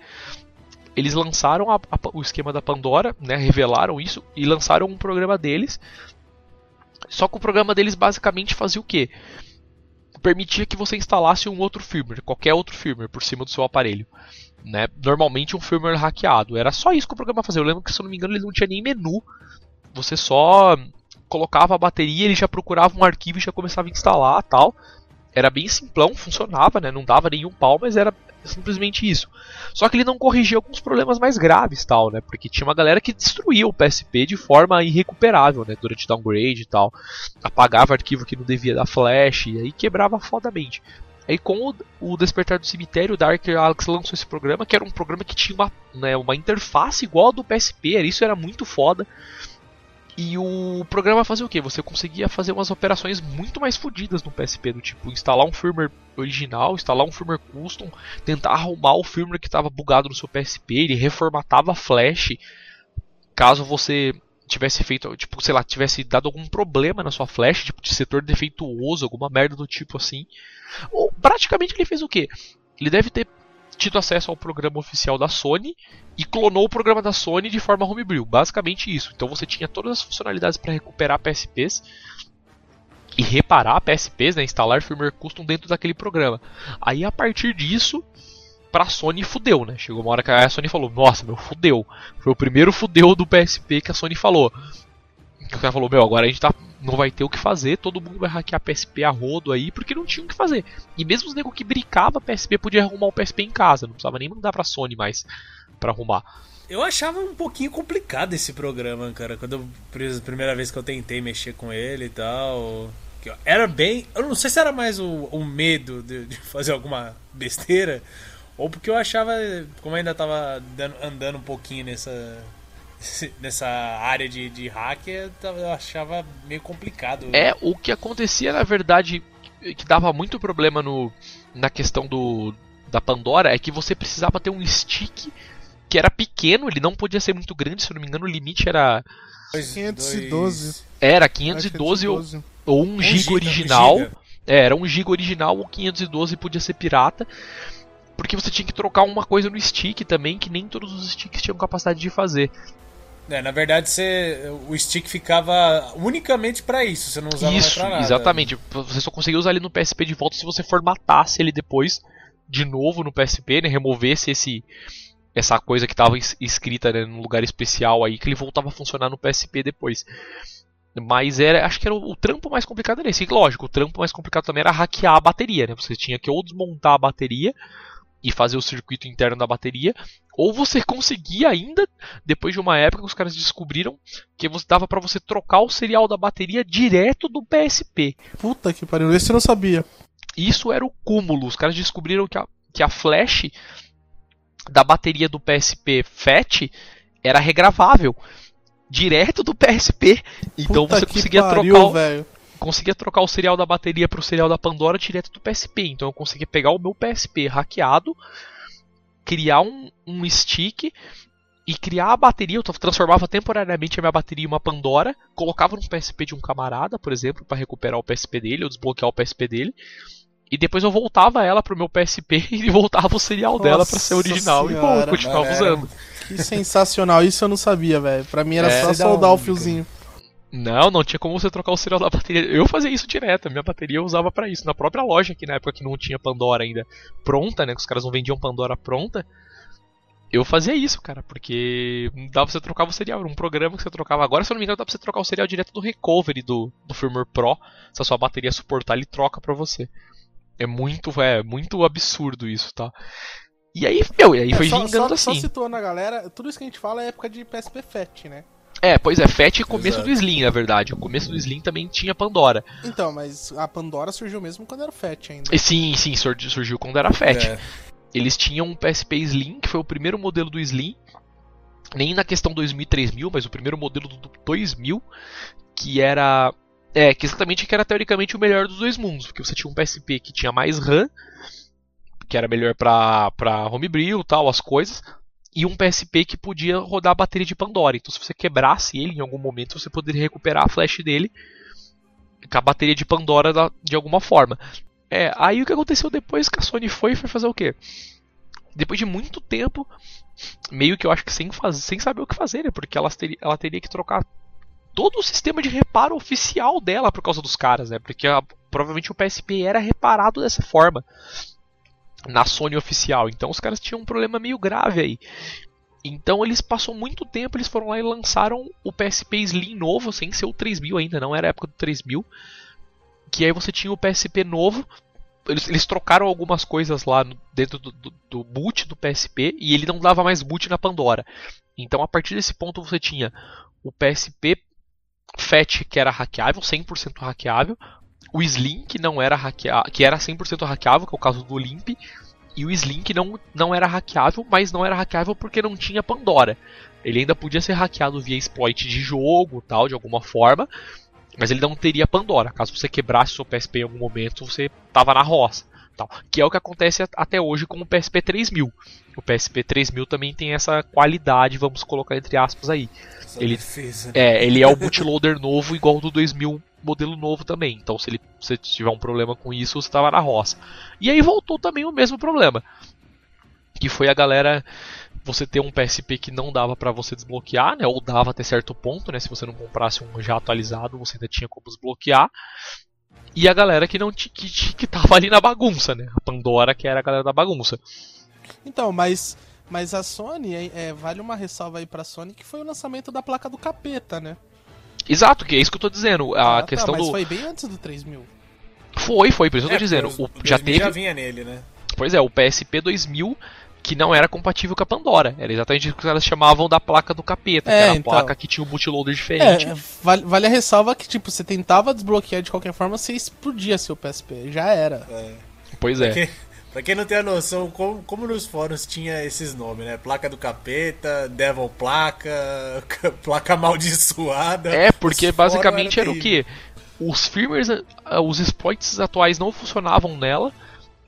Eles lançaram a- a- o esquema da Pandora, né, revelaram isso e lançaram um programa deles. Só que o programa deles basicamente fazia o quê? Permitia que você instalasse um outro firmware, qualquer outro firmware por cima do seu aparelho. Né? Normalmente um firmware hackeado. Era só isso que o programa fazia. Eu lembro que, se eu não me engano, ele não tinha nem menu. Você só colocava a bateria, ele já procurava um arquivo e já começava a instalar tal. Era bem simplão, funcionava, né? Não dava nenhum pau, mas era simplesmente isso. Só que ele não corrigia alguns problemas mais graves, tal, né? Porque tinha uma galera que destruía o PSP de forma irrecuperável, né? Durante downgrade e tal. Apagava arquivo que não devia da flash e aí quebrava fodamente. Aí com o, Despertar do Cemitério, o Dark Alex lançou esse programa, que era um programa que tinha uma, né, uma interface igual a do PSP, isso era muito foda. E o programa fazia o que? Você conseguia fazer umas operações muito mais fodidas no PSP, do tipo instalar um firmware original, instalar um firmware custom, tentar arrumar o firmware que estava bugado no seu PSP, ele reformatava a flash, caso você tivesse feito, tipo, sei lá, tivesse dado algum problema na sua flash, tipo de setor defeituoso, alguma merda do tipo assim. Ou praticamente ele fez o quê? Ele deve ter tido acesso ao programa oficial da Sony e clonou o programa da Sony de forma homebrew. Basicamente isso. Então você tinha todas as funcionalidades para recuperar PSPs e reparar PSPs, né, instalar firmware custom dentro daquele programa. Aí a partir disso, pra Sony fudeu, né? Chegou uma hora que a Sony falou: "Nossa, meu, fudeu". Foi o primeiro fudeu do PSP que a Sony falou. Que o cara falou: "Meu, agora a gente tá não vai ter o que fazer, todo mundo vai hackear PSP a rodo aí, porque não tinha o que fazer. E mesmo os nego que brincava PSP podia arrumar o PSP em casa, não precisava nem mandar pra Sony mais pra arrumar. Eu achava um pouquinho complicado esse programa, cara. Quando eu, pri- primeira vez que eu tentei mexer com ele e tal. Era bem. Eu não sei se era mais o, o medo de, de fazer alguma besteira. Ou porque eu achava. Como eu ainda tava dando- andando um pouquinho nessa. Nessa área de, de hack, eu achava meio complicado. É, o que acontecia na verdade que dava muito problema no na questão do da Pandora é que você precisava ter um stick que era pequeno, ele não podia ser muito grande, se eu não me engano, o limite era Dois- 512. dois- era Acho que 512 é ou, 512. ou 1 um GB original. giga. É, era 1 GB original ou 512 podia ser pirata. Porque você tinha que trocar uma coisa no stick também, que nem todos os sticks tinham capacidade de fazer. É, na verdade, você, o stick ficava unicamente pra isso, você não usava mais Isso, pra nada. exatamente. Você só conseguia usar ele no PSP de volta se você formatasse ele depois de novo no PSP, né? Removesse esse essa coisa que estava escrita né, num lugar especial aí que ele voltava a funcionar no PSP depois. Mas era, acho que era o, o trampo mais complicado era esse. E, lógico, o trampo mais complicado também era hackear a bateria, né? Você tinha que ou desmontar a bateria e fazer o circuito interno da bateria, ou você conseguia ainda, depois de uma época os caras descobriram que dava para você trocar o serial da bateria direto do PSP. Puta que pariu, esse eu não sabia. Isso era o cúmulo. Os caras descobriram que a, que a flash da bateria do PSP FAT era regravável direto do PSP. Então Puta você conseguia pariu, trocar o, conseguia trocar o serial da bateria para o serial da Pandora direto do PSP. Então eu conseguia pegar o meu PSP hackeado, criar um, um stick e criar a bateria. Eu transformava temporariamente a minha bateria em uma Pandora, colocava no PSP de um camarada, por exemplo, para recuperar o PSP dele ou desbloquear o PSP dele. E depois eu voltava ela pro meu PSP e voltava o serial Nossa dela para ser original senhora, e pô, eu continuava usando. Que sensacional, isso eu não sabia, velho. Pra mim era é, só soldar o fiozinho. Não, não tinha como você trocar o serial da bateria. Eu fazia isso direto, minha bateria eu usava para isso. Na própria loja, que na época que não tinha Pandora ainda pronta, né? Que os caras não vendiam Pandora pronta. Eu fazia isso, cara, porque dava pra você trocar o serial. Era um programa que você trocava. Agora, se eu não me engano, dá pra você trocar o serial direto do recovery do, do firmware Pro. Se a sua bateria suportar, ele troca pra você. É muito, é muito absurdo isso, tá? E aí, meu, e aí é, foi só, gingando só, assim. Só situando a galera, tudo isso que a gente fala é época de PSP FAT, né? É, pois é, FAT e começo Exato. do Slim, na verdade. O começo do Slim também tinha Pandora. Então, mas a Pandora surgiu mesmo quando era FAT ainda. E sim, sim, surgiu quando era FAT. É. Eles tinham um PSP Slim, que foi o primeiro modelo do Slim. Nem na questão 2000 e 3000, mas o primeiro modelo do 2000, que era é, que exatamente que era teoricamente o melhor dos dois mundos, porque você tinha um PSP que tinha mais RAM, que era melhor para para homebrew, tal, as coisas, e um PSP que podia rodar a bateria de Pandora. Então, se você quebrasse ele em algum momento, você poderia recuperar a flash dele com a bateria de Pandora da, de alguma forma. É, aí o que aconteceu depois que a Sony foi foi fazer o quê? Depois de muito tempo, meio que eu acho que sem, fazer, sem saber o que fazer, né? Porque ela teria, ela teria que trocar todo o sistema de reparo oficial dela por causa dos caras, né? Porque a, provavelmente o PSP era reparado dessa forma na Sony oficial. Então os caras tinham um problema meio grave aí. Então eles passou muito tempo, eles foram lá e lançaram o PSP Slim novo, sem ser o 3000 ainda, não era a época do 3000. Que aí você tinha o PSP novo. Eles, eles trocaram algumas coisas lá dentro do, do, do boot do PSP e ele não dava mais boot na Pandora. Então a partir desse ponto você tinha o PSP FAT que era hackeável, 100% hackeável, o Slim que não era hackeável, que era 100% hackeável, que é o caso do Limp, e o Slim que não, não era hackeável, mas não era hackeável porque não tinha Pandora. Ele ainda podia ser hackeado via exploit de jogo, tal, de alguma forma, mas ele não teria Pandora. Caso você quebrasse seu PSP em algum momento, você tava na roça. Tal, que é o que acontece até hoje com o PSP 3000. O PSP 3000 também tem essa qualidade, vamos colocar entre aspas aí. ele, defesa, né? é, ele é o bootloader novo igual do 2000 modelo novo também. Então se ele se tiver um problema com isso, você estava na roça. E aí voltou também o mesmo problema, que foi a galera você ter um PSP que não dava para você desbloquear, né? Ou dava até certo ponto, né? Se você não comprasse um já atualizado, você ainda tinha como desbloquear e a galera que não que, que tava ali na bagunça, né? A Pandora que era a galera da bagunça. Então, mas mas a Sony, é, é, vale uma ressalva aí pra Sony que foi o lançamento da placa do capeta, né? Exato, que é isso que eu tô dizendo. A ah, tá, questão tá, mas do. foi bem antes do 3000. Foi, foi, por isso que eu tô é, dizendo. O, já teve. Já vinha nele, né? Pois é, o PSP 2000 que não era compatível com a Pandora. Era exatamente o que elas chamavam da placa do capeta, é, que era a então... placa que tinha um bootloader diferente. É, vale, vale, a ressalva que, tipo, você tentava desbloquear de qualquer forma, você explodia seu PSP. Já era. É. Pois é. Quem, pra quem não tem a noção, como, como nos fóruns tinha esses nomes, né? Placa do capeta, Devil Placa, placa amaldiçoada. É, porque basicamente era, era o que? Os firmwares, ah, os exploits atuais não funcionavam nela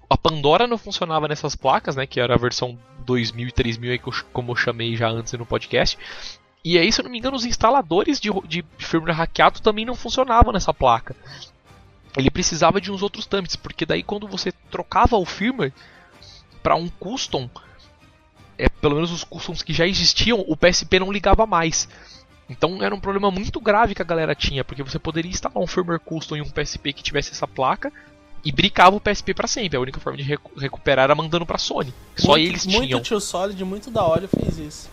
a Pandora não funcionava nessas placas, né? Que era a versão 2000 e 3000, aí, como eu chamei já antes no podcast. E aí, se eu não me engano, os instaladores de, de firmware hackeado também não funcionavam nessa placa. Ele precisava de uns outros trâmites, porque daí quando você trocava o firmware para um custom, é, pelo menos os customs que já existiam, o PSP não ligava mais. Então era um problema muito grave que a galera tinha, porque você poderia instalar um firmware custom em um PSP que tivesse essa placa, e bricava o PSP pra sempre. A única forma de recu recuperar era mandando pra Sony. Só muito, eles muito tinham. Muito Tio Solid, muito da hora fez isso.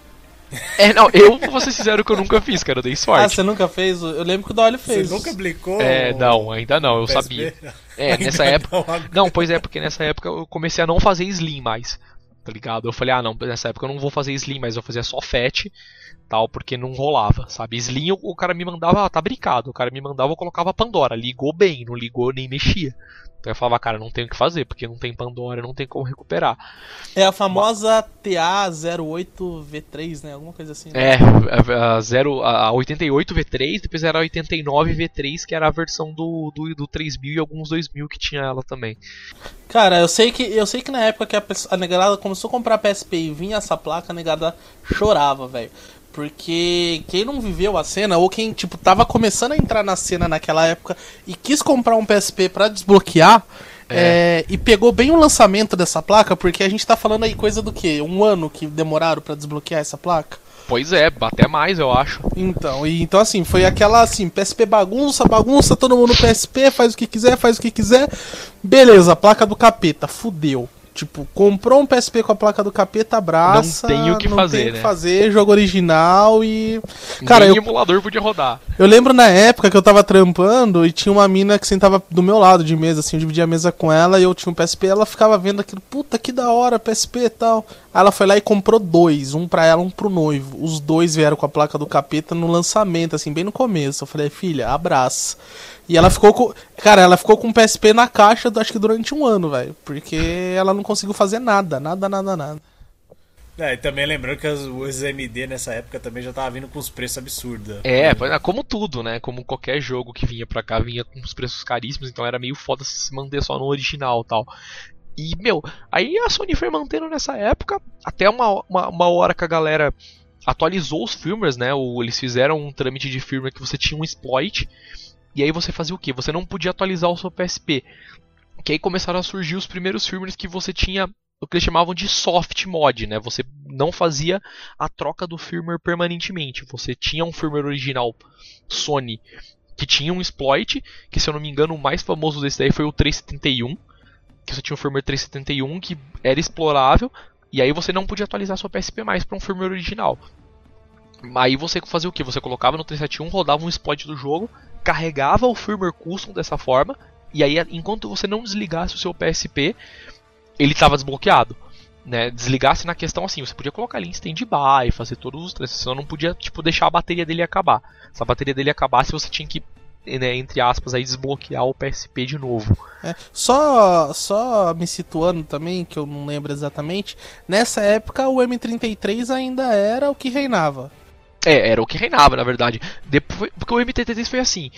É, não, eu vou ser sincero que eu nunca fiz, cara, eu dei sorte. Ah, você nunca fez? Eu lembro que o Daolio fez. Você nunca aplicou? É, não, ainda não, eu PSP? sabia. É, Ainda nessa época. não. Não, pois é, porque nessa época eu comecei a não fazer Slim mais. Tá ligado? Eu falei, ah, não, nessa época eu não vou fazer Slim, mas eu fazia só Fat, tal, porque não rolava, sabe? Slim o, o cara me mandava, ah, tá brincado. O cara me mandava, eu colocava Pandora. Ligou bem, não ligou, nem mexia. Eu falava, cara, não tem o que fazer, porque não tem Pandora, não tem como recuperar. É a famosa TA08V3, né? Alguma coisa assim. É, né? a, a, zero, a 88 V3, depois era a 89 V3, que era a versão do, do, do 3000 e alguns 2000 que tinha ela também. Cara, eu sei que eu sei que na época que a, a negada começou a comprar PSP e vinha essa placa, a negada chorava, velho. Porque quem não viveu a cena, ou quem, tipo, tava começando a entrar na cena naquela época e quis comprar um PSP pra desbloquear, é, e pegou bem o lançamento dessa placa, porque a gente tá falando aí coisa do quê? Um ano que demoraram pra desbloquear essa placa? Pois é, até mais, eu acho. Então, e, então assim, foi aquela assim, PSP bagunça, bagunça, todo mundo PSP, faz o que quiser, faz o que quiser. Beleza, placa do capeta, fudeu. Tipo, comprou um PSP com a placa do capeta, abraça. Não tem o que não fazer, tem o né? que fazer, jogo original e. Cara, Nem eu, emulador podia rodar. eu lembro na época que eu tava trampando e tinha uma mina que sentava do meu lado de mesa, assim, eu dividia a mesa com ela e eu tinha um PSP, ela ficava vendo aquilo, puta que da hora, PSP e tal. Aí ela foi lá e comprou dois, um pra ela, um pro noivo. Os dois vieram com a placa do capeta no lançamento, assim, bem no começo. Eu falei, filha, abraça. E ela ficou com. Cara, ela ficou com o PSP na caixa, acho que durante um ano, velho. Porque ela não conseguiu fazer nada, nada, nada, nada. É, e também lembrando que as- os MD nessa época também já tava vindo com os preços absurdos. É, pois é, como tudo, né? Como qualquer jogo que vinha pra cá vinha com os preços caríssimos, então era meio foda se manter só no original e tal. E, meu, aí a Sony foi mantendo nessa época, até uma, uma, uma hora que a galera atualizou os firmwares, né? O, eles fizeram um trâmite de firmware que você tinha um exploit, e aí você fazia o quê? Você não podia atualizar o seu PSP. Que aí começaram a surgir os primeiros firmwares que você tinha o que eles chamavam de soft mod, né? Você não fazia a troca do firmware permanentemente. Você tinha um firmware original Sony que tinha um exploit, que se eu não me engano o mais famoso desse daí foi o 371, que você tinha um firmware 371 que era explorável, e aí você não podia atualizar sua PSP mais para um firmware original. Aí você fazia o que? Você colocava no 371, rodava um exploit do jogo, carregava o firmware custom dessa forma, e aí enquanto você não desligasse o seu PSP, ele estava desbloqueado. Né, desligasse na questão assim, você podia colocar ele em stand-by, fazer todos os testes, senão não podia tipo, deixar a bateria dele acabar. Se a bateria dele acabasse, você tinha que, né, entre aspas, aí, desbloquear o PSP de novo. É, só, só me situando também, que eu não lembro exatamente, nessa época o M33 ainda era o que reinava. É, era o que reinava, na verdade. Depois, porque o MT-3 foi assim.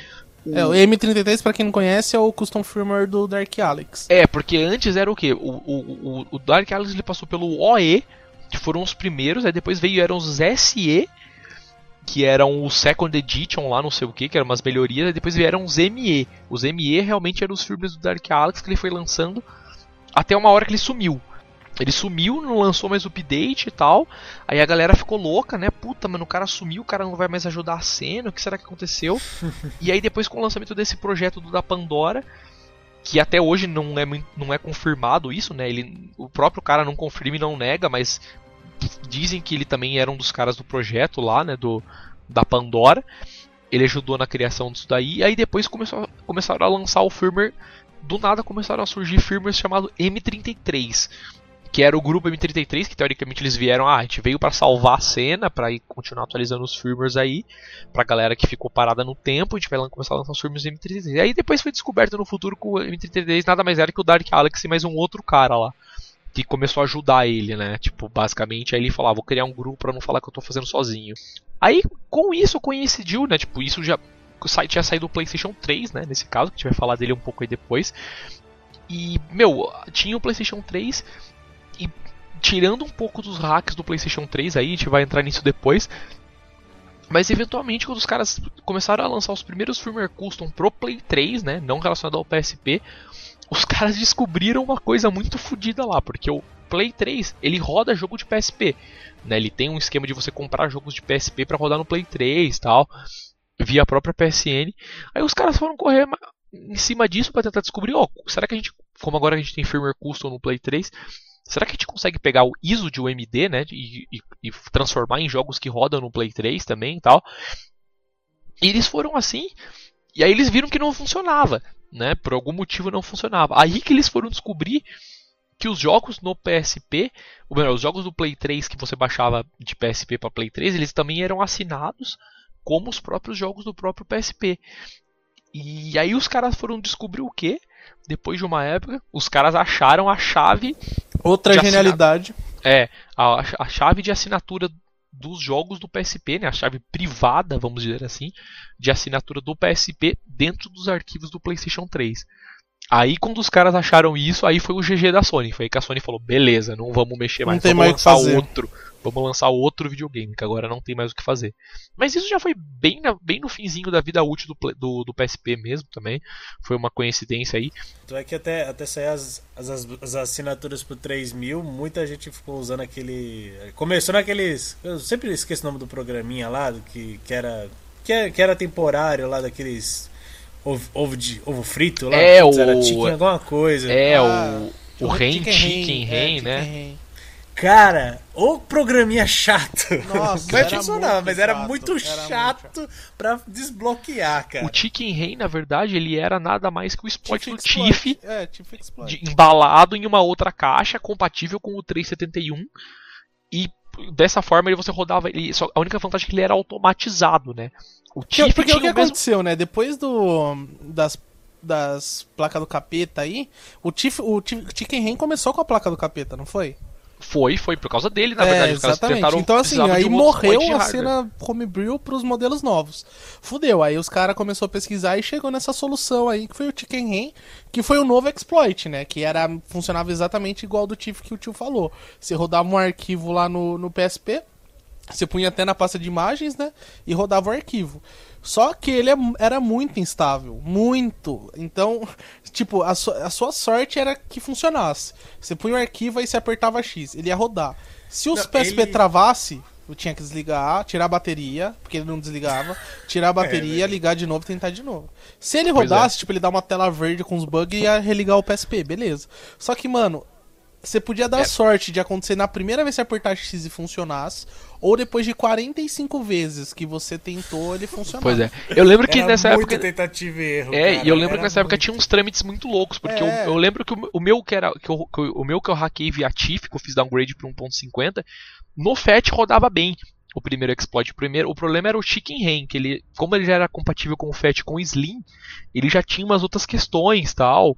o- É, o M33, pra quem não conhece, é o custom firmware do Dark Alex. É, porque antes era o que? O, o, o, Dark Alex ele passou pelo OE, que foram os primeiros, aí depois veio eram os SE, que eram o Second Edition lá, não sei o que, que eram umas melhorias, e depois vieram os ME. Os ME realmente eram os firmwares do Dark Alex que ele foi lançando até uma hora que ele sumiu. Ele sumiu, não lançou mais update e tal. Aí a galera ficou louca, né? Puta, mano, o cara sumiu, o cara não vai mais ajudar a cena, o que será que aconteceu? e aí depois com o lançamento desse projeto do da Pandora, que até hoje não é, não é confirmado isso, né? Ele, o próprio cara não confirma e não nega, mas dizem que ele também era um dos caras do projeto lá, né? Do, da Pandora. Ele ajudou na criação disso daí. E aí depois começou, começaram a lançar o firmware. Do nada começaram a surgir firmwares chamado M33. Que era o grupo M33, que teoricamente eles vieram, ah, a gente veio para salvar a cena, para continuar atualizando os firmwares aí, pra galera que ficou parada no tempo, a gente vai começar a lançar os firmwares M33. E aí depois foi descoberto no futuro que o M33 nada mais era que o Dark Alex e mais um outro cara lá. Que começou a ajudar ele, né? Tipo, basicamente, aí ele falava, vou criar um grupo pra não falar que eu tô fazendo sozinho. Aí, com isso, coincidiu, né? Tipo, isso já o site tinha saído do PlayStation 3, né? Nesse caso, que a gente vai falar dele um pouco aí depois. E, meu, tinha o PlayStation 3 e tirando um pouco dos hacks do PlayStation 3 aí, a gente vai entrar nisso depois. Mas eventualmente, quando os caras começaram a lançar os primeiros firmware custom pro Play 3, né? Não relacionado ao PSP, os caras descobriram uma coisa muito fodida lá, porque o Play 3 ele roda jogo de PSP, né? Ele tem um esquema de você comprar jogos de PSP para rodar no Play 3 tal, via a própria PSN. Aí os caras foram correr em cima disso para tentar descobrir, ó, será que a gente, como agora a gente tem firmware custom no Play 3, será que a gente consegue pegar o ISO de UMD, né, e, e, e transformar em jogos que rodam no Play 3 também e tal? E eles foram assim, e aí eles viram que não funcionava, né? Por algum motivo não funcionava. Aí que eles foram descobrir que os jogos no PSP, ou melhor, os jogos do Play 3 que você baixava de PSP para Play 3, eles também eram assinados como os próprios jogos do próprio PSP. E aí os caras foram descobrir o que? Depois de uma época, os caras acharam a chave. Outra genialidade. É, a, a chave de assinatura dos jogos do PSP, né, a chave privada, vamos dizer assim, de assinatura do PSP dentro dos arquivos do PlayStation 3. Aí quando os caras acharam isso, aí foi o GG da Sony. Foi aí que a Sony falou: beleza, não vamos mexer mais, não tem vamos mais lançar fazer. outro. Vamos lançar outro videogame, que agora não tem mais o que fazer. Mas isso já foi bem, na, bem no finzinho da vida útil do, do, do, PSP mesmo também. Foi uma coincidência aí. Então é que até, até sair as, as, as assinaturas por 3 mil, muita gente ficou usando aquele. Começou naqueles. Eu sempre esqueço o nome do programinha lá, que, que era. Que era, que era temporário lá daqueles ovo, ovo, de, ovo frito lá. É, o... Era chicken alguma coisa. É, ah, o, o Rain Chicken Rain, é, né? Rain. Cara, o programinha chato. Nossa, mas era funcionava, muito mas era chato, muito era chato muito pra desbloquear, cara. O Chicken Rain, na verdade, ele era nada mais que o exploit do Tiff é, de- embalado em uma outra caixa compatível com o 371 e dessa forma ele você rodava ele só a única vantagem é que ele era automatizado, né? O Porque, Tiff porque o que mesmo aconteceu, né? Depois do das, das placas do capeta aí, o, Tiff, o Chicken Rain começou com a placa do capeta, não foi? Foi, foi por causa dele, na é, verdade, os caras exatamente. tentaram Então assim, aí um morreu a cena homebrew pros modelos novos. Fudeu, aí os caras começaram a pesquisar e chegou nessa solução aí, que foi o Chicken Rain, que foi o novo exploit, né? Que era, funcionava exatamente igual do Tiff que o tio falou. Você rodava um arquivo lá no, no PSP, você punha até na pasta de imagens, né? E rodava o arquivo. Só que ele é- era muito instável. Muito. Então, tipo, a, su- a sua sorte era que funcionasse. Você punha o arquivo e você apertava X. Ele ia rodar. Se os Não, PSP ele- travasse, eu tinha que desligar, tirar a bateria, porque ele não desligava. Tirar a bateria, velho. ligar de novo e tentar de novo. Se ele é. rodasse, tipo, ele dá uma tela verde com os bugs e ia religar o PSP, beleza. Só que, mano, você podia dar É. sorte de acontecer na primeira vez que você apertar X e funcionasse, ou depois de 45 vezes que você tentou ele funcionar. Pois é. Eu lembro que Era nessa muita época tentativa e erro. É, cara, e eu lembro era que nessa época muito. tinha uns trâmites muito loucos, porque É. eu, eu lembro que o, o meu que era que eu, que eu- o meu que eu hackei via TIFF, que eu fiz downgrade para 1.50, no FAT rodava bem. O primeiro exploit, o primeiro, o problema era o Chicken Rain, que ele, como ele já era compatível com o FAT com o Slim, ele já tinha umas outras questões, tal.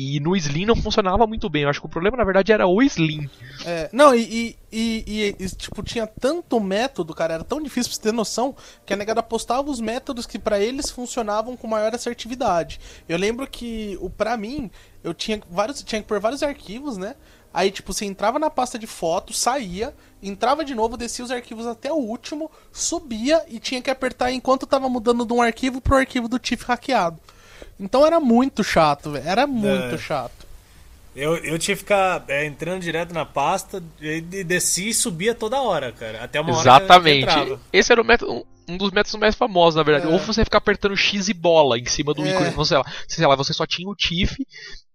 E no Slim não funcionava muito bem. Eu acho que o problema na verdade era o Slim. É, não, e, e, e- e- tipo, tinha tanto método, cara, era tão difícil pra você ter noção, que a negada postava os métodos que pra eles funcionavam com maior assertividade. Eu lembro que, o pra mim, eu tinha vários, tinha que pôr vários arquivos, né? Aí, tipo, você entrava na pasta de foto, saía, entrava de novo, descia os arquivos até o último, subia e tinha que apertar enquanto tava mudando de um arquivo pro arquivo do TIFF hackeado. Então era muito chato, velho. Era muito É. chato. Eu, eu tinha que ficar é, entrando direto na pasta, e e descia e subia toda hora, cara. Até uma hora que- que Exatamente. Esse era o método, um dos métodos mais famosos, na verdade. É. Ou você ficar apertando X e bola em cima do É. ícone. Você, sei lá, sei lá, você só tinha o TIFF,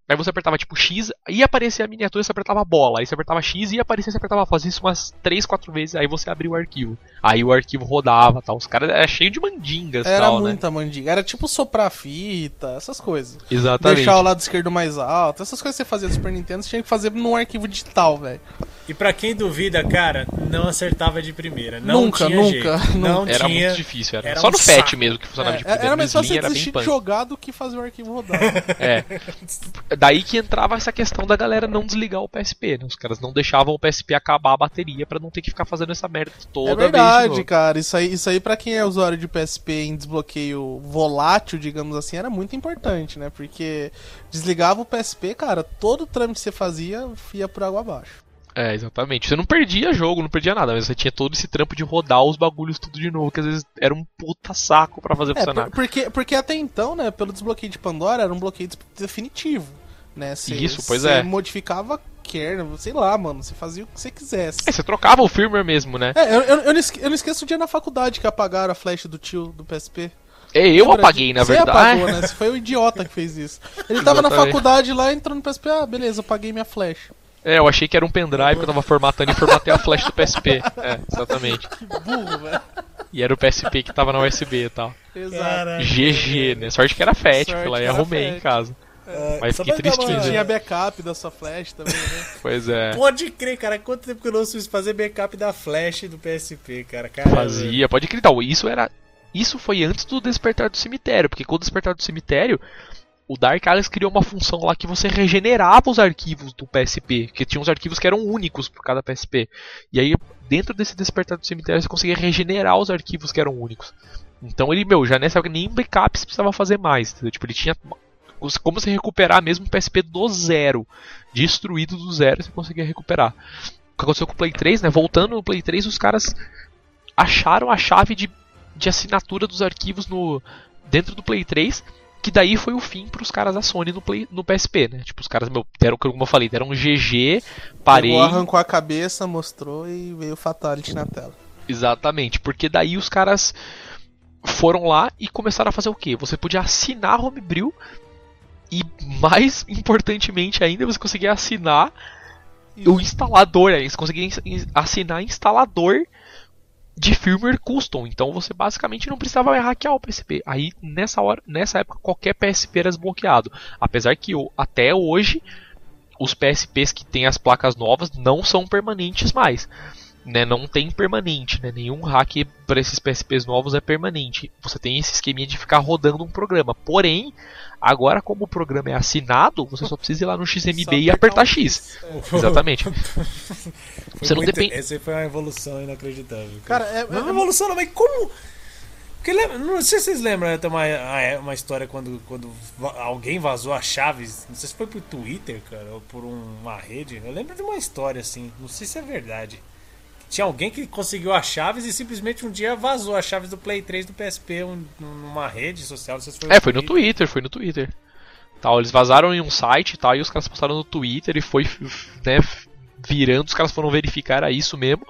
aí você apertava tipo X, ia aparecer a miniatura, você apertava a bola. Aí você apertava X e ia aparecer, você apertava fazia isso umas 3, 4 vezes, aí você abria o arquivo. Aí o arquivo rodava tal. Os caras eram cheio de mandingas Era tal, né? muita mandiga. Era tipo soprar fita, essas coisas. Exatamente. Deixar o lado esquerdo mais alto. Essas coisas que você fazia no Super Nintendo, você tinha que fazer num arquivo digital, velho. E pra quem duvida, cara, não acertava de primeira. Não Nunca, tinha nunca, jeito. Não Era tinha. muito difícil, era. era Só um no FAT saco. mesmo que funcionava de É, primeira. era mais fácil desistir de jogar do que fazer o arquivo rodar. É. Daí que entrava essa questão da galera não desligar o PSP, né? Os caras não deixavam o PSP acabar a bateria pra não ter que ficar fazendo essa merda toda é vez. de verdade, cara. Isso aí, isso aí pra quem é usuário de PSP em desbloqueio volátil, digamos assim, era muito importante, né? Porque desligava o PSP, cara, todo trâmite que você fazia ia por água abaixo. É, exatamente. Você não perdia jogo, não perdia nada, mas você tinha todo esse trampo de rodar os bagulhos tudo de novo, que às vezes era um puta saco pra fazer É, funcionar. por- porque, porque até então, né, pelo desbloqueio de Pandora, era um bloqueio definitivo, né? Cê- Isso, pois é. modificava kernel, sei lá, mano, você fazia o que você quisesse. É, você trocava o firmware mesmo, né? É, eu, eu, eu não esque- eu não esqueço o dia na faculdade que apagaram a flash do tio do PSP. É, eu Lembra apaguei, de- na Você verdade. apagou, né? Você foi o idiota que fez isso. Ele tava na faculdade lá, entrou no PSP, ah, beleza, apaguei minha flash. É, eu achei que era um pendrive que eu tava formatando e formatei a flash do PSP. É, exatamente. Que burro, velho. E era o PSP que tava na USB e tal. Exato. GG, né? Sorte que era FAT, fui lá que e era arrumei FAT. em casa. Mas fiquei pra dar tristinho, uma- né? Tinha backup da sua flash também, né? Pois é. Pode crer, cara. Quanto tempo que eu não fiz fazer backup da flash do PSP, cara? Caramba. Fazia, pode acreditar. Isso era. Isso foi antes do Despertar do Cemitério, porque com o Despertar do Cemitério, o Dark Alice criou uma função lá que você regenerava os arquivos do PSP, que tinha uns arquivos que eram únicos por cada PSP. E aí, dentro desse Despertar do Cemitério, você conseguia regenerar os arquivos que eram únicos. Então ele, meu, já nessa época nem backup você precisava fazer mais. entendeu? Tipo, ele tinha como você recuperar mesmo o PSP do zero. Destruído do zero, você conseguia recuperar. O que aconteceu com o Play 3, né? Voltando no Play 3, os caras acharam a chave de, de assinatura dos arquivos no dentro do Play 3, que daí foi o fim pros caras da Sony no, Play, no PSP, né? Tipo, os caras, meu, deram, como eu falei, deram um GG, parei. Pegou, arrancou a cabeça, mostrou e veio o Fatality na tela. Exatamente, porque daí os caras foram lá e começaram a fazer o quê? Você podia assinar Homebrew e, mais importantemente ainda, você conseguia assinar o instalador. Aí você conseguia assinar instalador de firmware custom. Então você basicamente não precisava hackear o PSP. Aí nessa hora, nessa época qualquer PSP era desbloqueado. Apesar que até hoje os PSPs que têm as placas novas não são permanentes mais. Né, não tem permanente, né? nenhum hack para esses PSPs novos é permanente. Você tem esse esqueminha de ficar rodando um programa. Porém, agora como o programa é assinado, você só precisa ir lá no XMB Só e apertar X. Exatamente. Foi Você não muito- depende- Essa foi uma evolução inacreditável. Cara, é, Não é uma é- evolução, não, mas como. Porque lembra, não sei se vocês lembram, né, tem uma, ah, uma história quando, quando alguém vazou as chaves, não sei se foi por Twitter, cara, ou por um- uma rede. Eu lembro de uma história assim, não sei se é verdade. Tinha alguém que conseguiu as chaves e simplesmente um dia vazou as chaves do Play 3 do PSP um- numa rede social, se foi É, foi no Twitter, foi no Twitter. Tal, eles vazaram em um site e tal, e os caras postaram no Twitter e foi né, virando, os caras foram verificar era isso mesmo.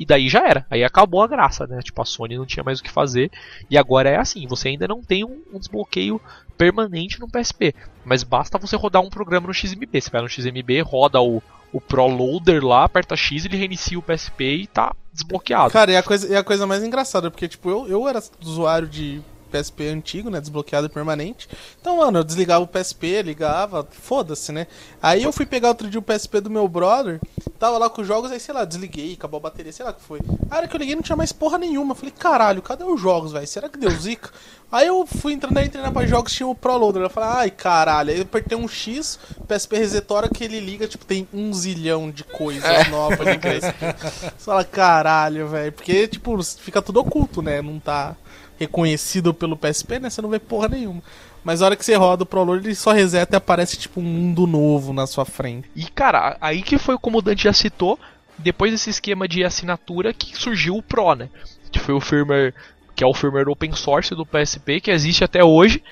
E daí já era. Aí acabou a graça, né? Tipo, a Sony não tinha mais o que fazer. E agora é assim, você ainda não tem um, um desbloqueio permanente no PSP. Mas basta você rodar um programa no XMB. Você vai no XMB, roda o, o Pro Loader lá, aperta X, ele reinicia o PSP e tá desbloqueado. Cara, e a coisa, e a coisa mais engraçada, porque, tipo, eu, eu era usuário de PSP antigo, né? Desbloqueado e permanente. Então, mano, eu desligava o PSP, ligava, foda-se, né? Aí eu fui pegar outro dia o PSP do meu brother, tava lá com os jogos, aí, sei lá, desliguei, acabou a bateria, sei lá o que foi. A hora que eu liguei não tinha mais porra nenhuma. Falei, caralho, cadê os jogos, velho? Será que deu zica? Aí eu fui entrando aí, página de jogos, tinha o Pro Loader. Eu falei, ai, caralho. Aí eu apertei um X, PSP resetou, a hora que ele liga, tipo, tem um zilhão de coisas novas de PSP. Você fala, caralho, velho. Porque, tipo, fica tudo oculto, né? Não tá reconhecido pelo PSP, né? Você não vê porra nenhuma. Mas a hora que você roda o Pro Loader, ele só reseta e aparece, tipo, um mundo novo na sua frente. E cara, aí que foi como o Dante já citou, depois desse esquema de assinatura que surgiu o Pro, né? Que foi o firmware, que é o firmware open source do PSP, que existe até hoje.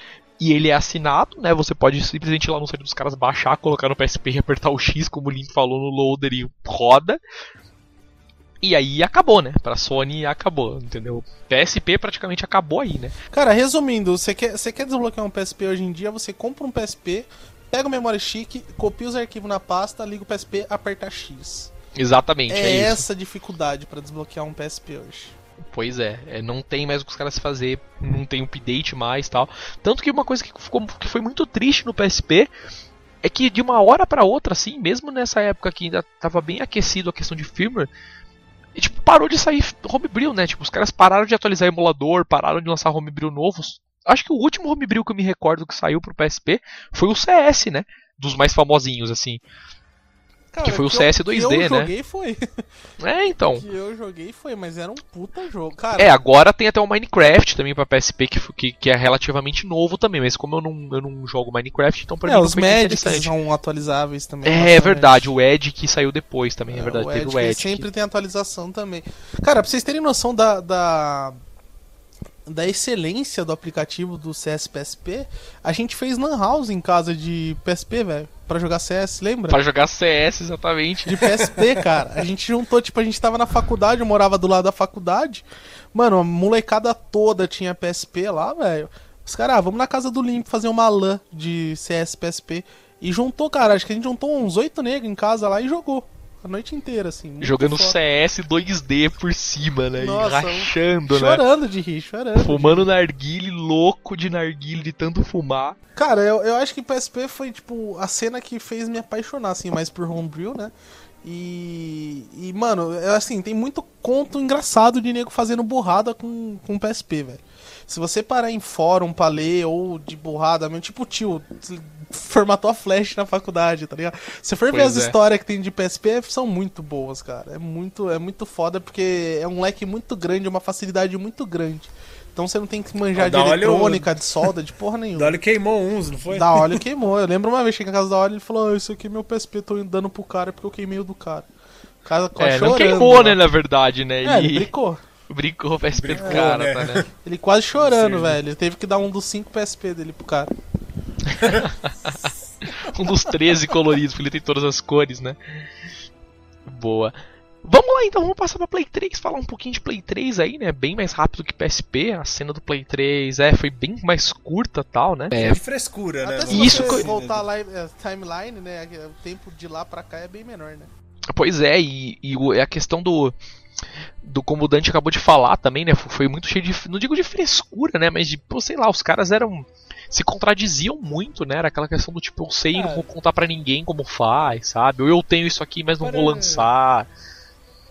E ele é assinado, né? Você pode simplesmente ir lá no site dos caras baixar, colocar no PSP e apertar o X, como o Link falou no loader e roda. E aí acabou, né? Pra Sony acabou, entendeu? PSP praticamente acabou aí, né? Cara, resumindo, você quer, você quer desbloquear um PSP hoje em dia, você compra um PSP, pega o memória chique, copia os arquivos na pasta, liga o PSP, aperta X. Exatamente, é, É, essa dificuldade pra desbloquear um PSP hoje. Pois é, é, não tem mais o que os caras fazer, não tem update mais tal. Tanto que uma coisa que, ficou, que foi muito triste no PSP é que de uma hora pra outra, assim, mesmo nessa época que ainda tava bem aquecido a questão de firmware, e, tipo, parou de sair homebrew, né? Tipo, os caras pararam de atualizar emulador, pararam de lançar homebrew novos. Acho que o último homebrew que eu me recordo que saiu pro PSP foi o CS, né? Dos mais famosinhos, assim. Cara, Que foi o CS 2D, que eu né? joguei foi. É, então. que eu joguei foi, mas era um puta jogo. Cara, É, agora tem até o Minecraft também pra PSP, que, que, que é relativamente novo também, mas como eu não, eu não jogo Minecraft, então pra é, mim os não foi médicos são atualizáveis também. É, bastante. verdade, o Edge que saiu depois também, é, verdade, o teve Edge, o que Edge. sempre tem atualização também. Cara, pra vocês terem noção da, da, da excelência do aplicativo do CS PSP, a gente fez Lan House em casa de PSP, velho, pra jogar CS, lembra? Pra jogar CS, exatamente. De PSP, cara. A gente juntou, tipo, a gente tava na faculdade, eu morava do lado da faculdade. Mano, a molecada toda tinha PSP lá, velho. Os caras, ah, vamos na casa do Limpo fazer uma LAN de CS PSP. E juntou, cara, acho que a gente juntou uns oito negros em casa lá e jogou. A noite inteira, assim. Jogando foda. CS 2D por cima, né? Nossa, e rachando, né? Chorando de rir, chorando. Fumando narguile, louco de narguile, de tanto fumar. Cara, eu, eu acho que PSP foi, tipo, a cena que fez me apaixonar, assim, mais por Homebrew, né? E, e mano, é assim, tem muito conto engraçado de nego fazendo burrada com, com PSP, velho. Se você parar em fórum pra ler ou de burrada, mesmo, tipo tio, formatou a flash na faculdade, tá ligado? Se for ver Pois as é. histórias que tem de PSP, são muito boas, cara. É muito, é muito foda porque é um leque muito grande, uma facilidade muito grande. Então você não tem que manjar Ó, de da óleo- eletrônica, de solda, de porra nenhuma. Dolly queimou uns, não foi? Da óleo queimou. Eu lembro uma vez que cheguei na casa da óleo ele falou: "Ah, Isso aqui é meu PSP, tô dando pro cara porque eu queimei o do cara. O cara É, chorando. não queimou, né, na verdade, né? É, ele brincou. brincou o PSP do cara, né? tá, né? Ele quase chorando, velho. Ele teve que dar um dos cinco PSP dele pro cara. Um dos 13 coloridos, porque ele tem todas as cores, né? Boa. Vamos lá então, vamos passar pra Play 3, falar um pouquinho de Play 3 aí, né? Bem mais rápido que PSP. A cena do Play 3 é, foi bem mais curta tal, né? É, De frescura, né? Até se Isso você voltar lá, é, timeline, né? O tempo de lá pra cá é bem menor, né? Pois é, e, e é a questão do. Do como o Dante acabou de falar também, né? Foi muito cheio de. Não digo de frescura, né? Mas de, pô, sei lá, os caras eram. Se contradiziam muito, né? Era aquela questão do tipo, eu sei e não É. vou contar pra ninguém como faz, sabe? Ou eu tenho isso aqui, mas não vou Para- lançar.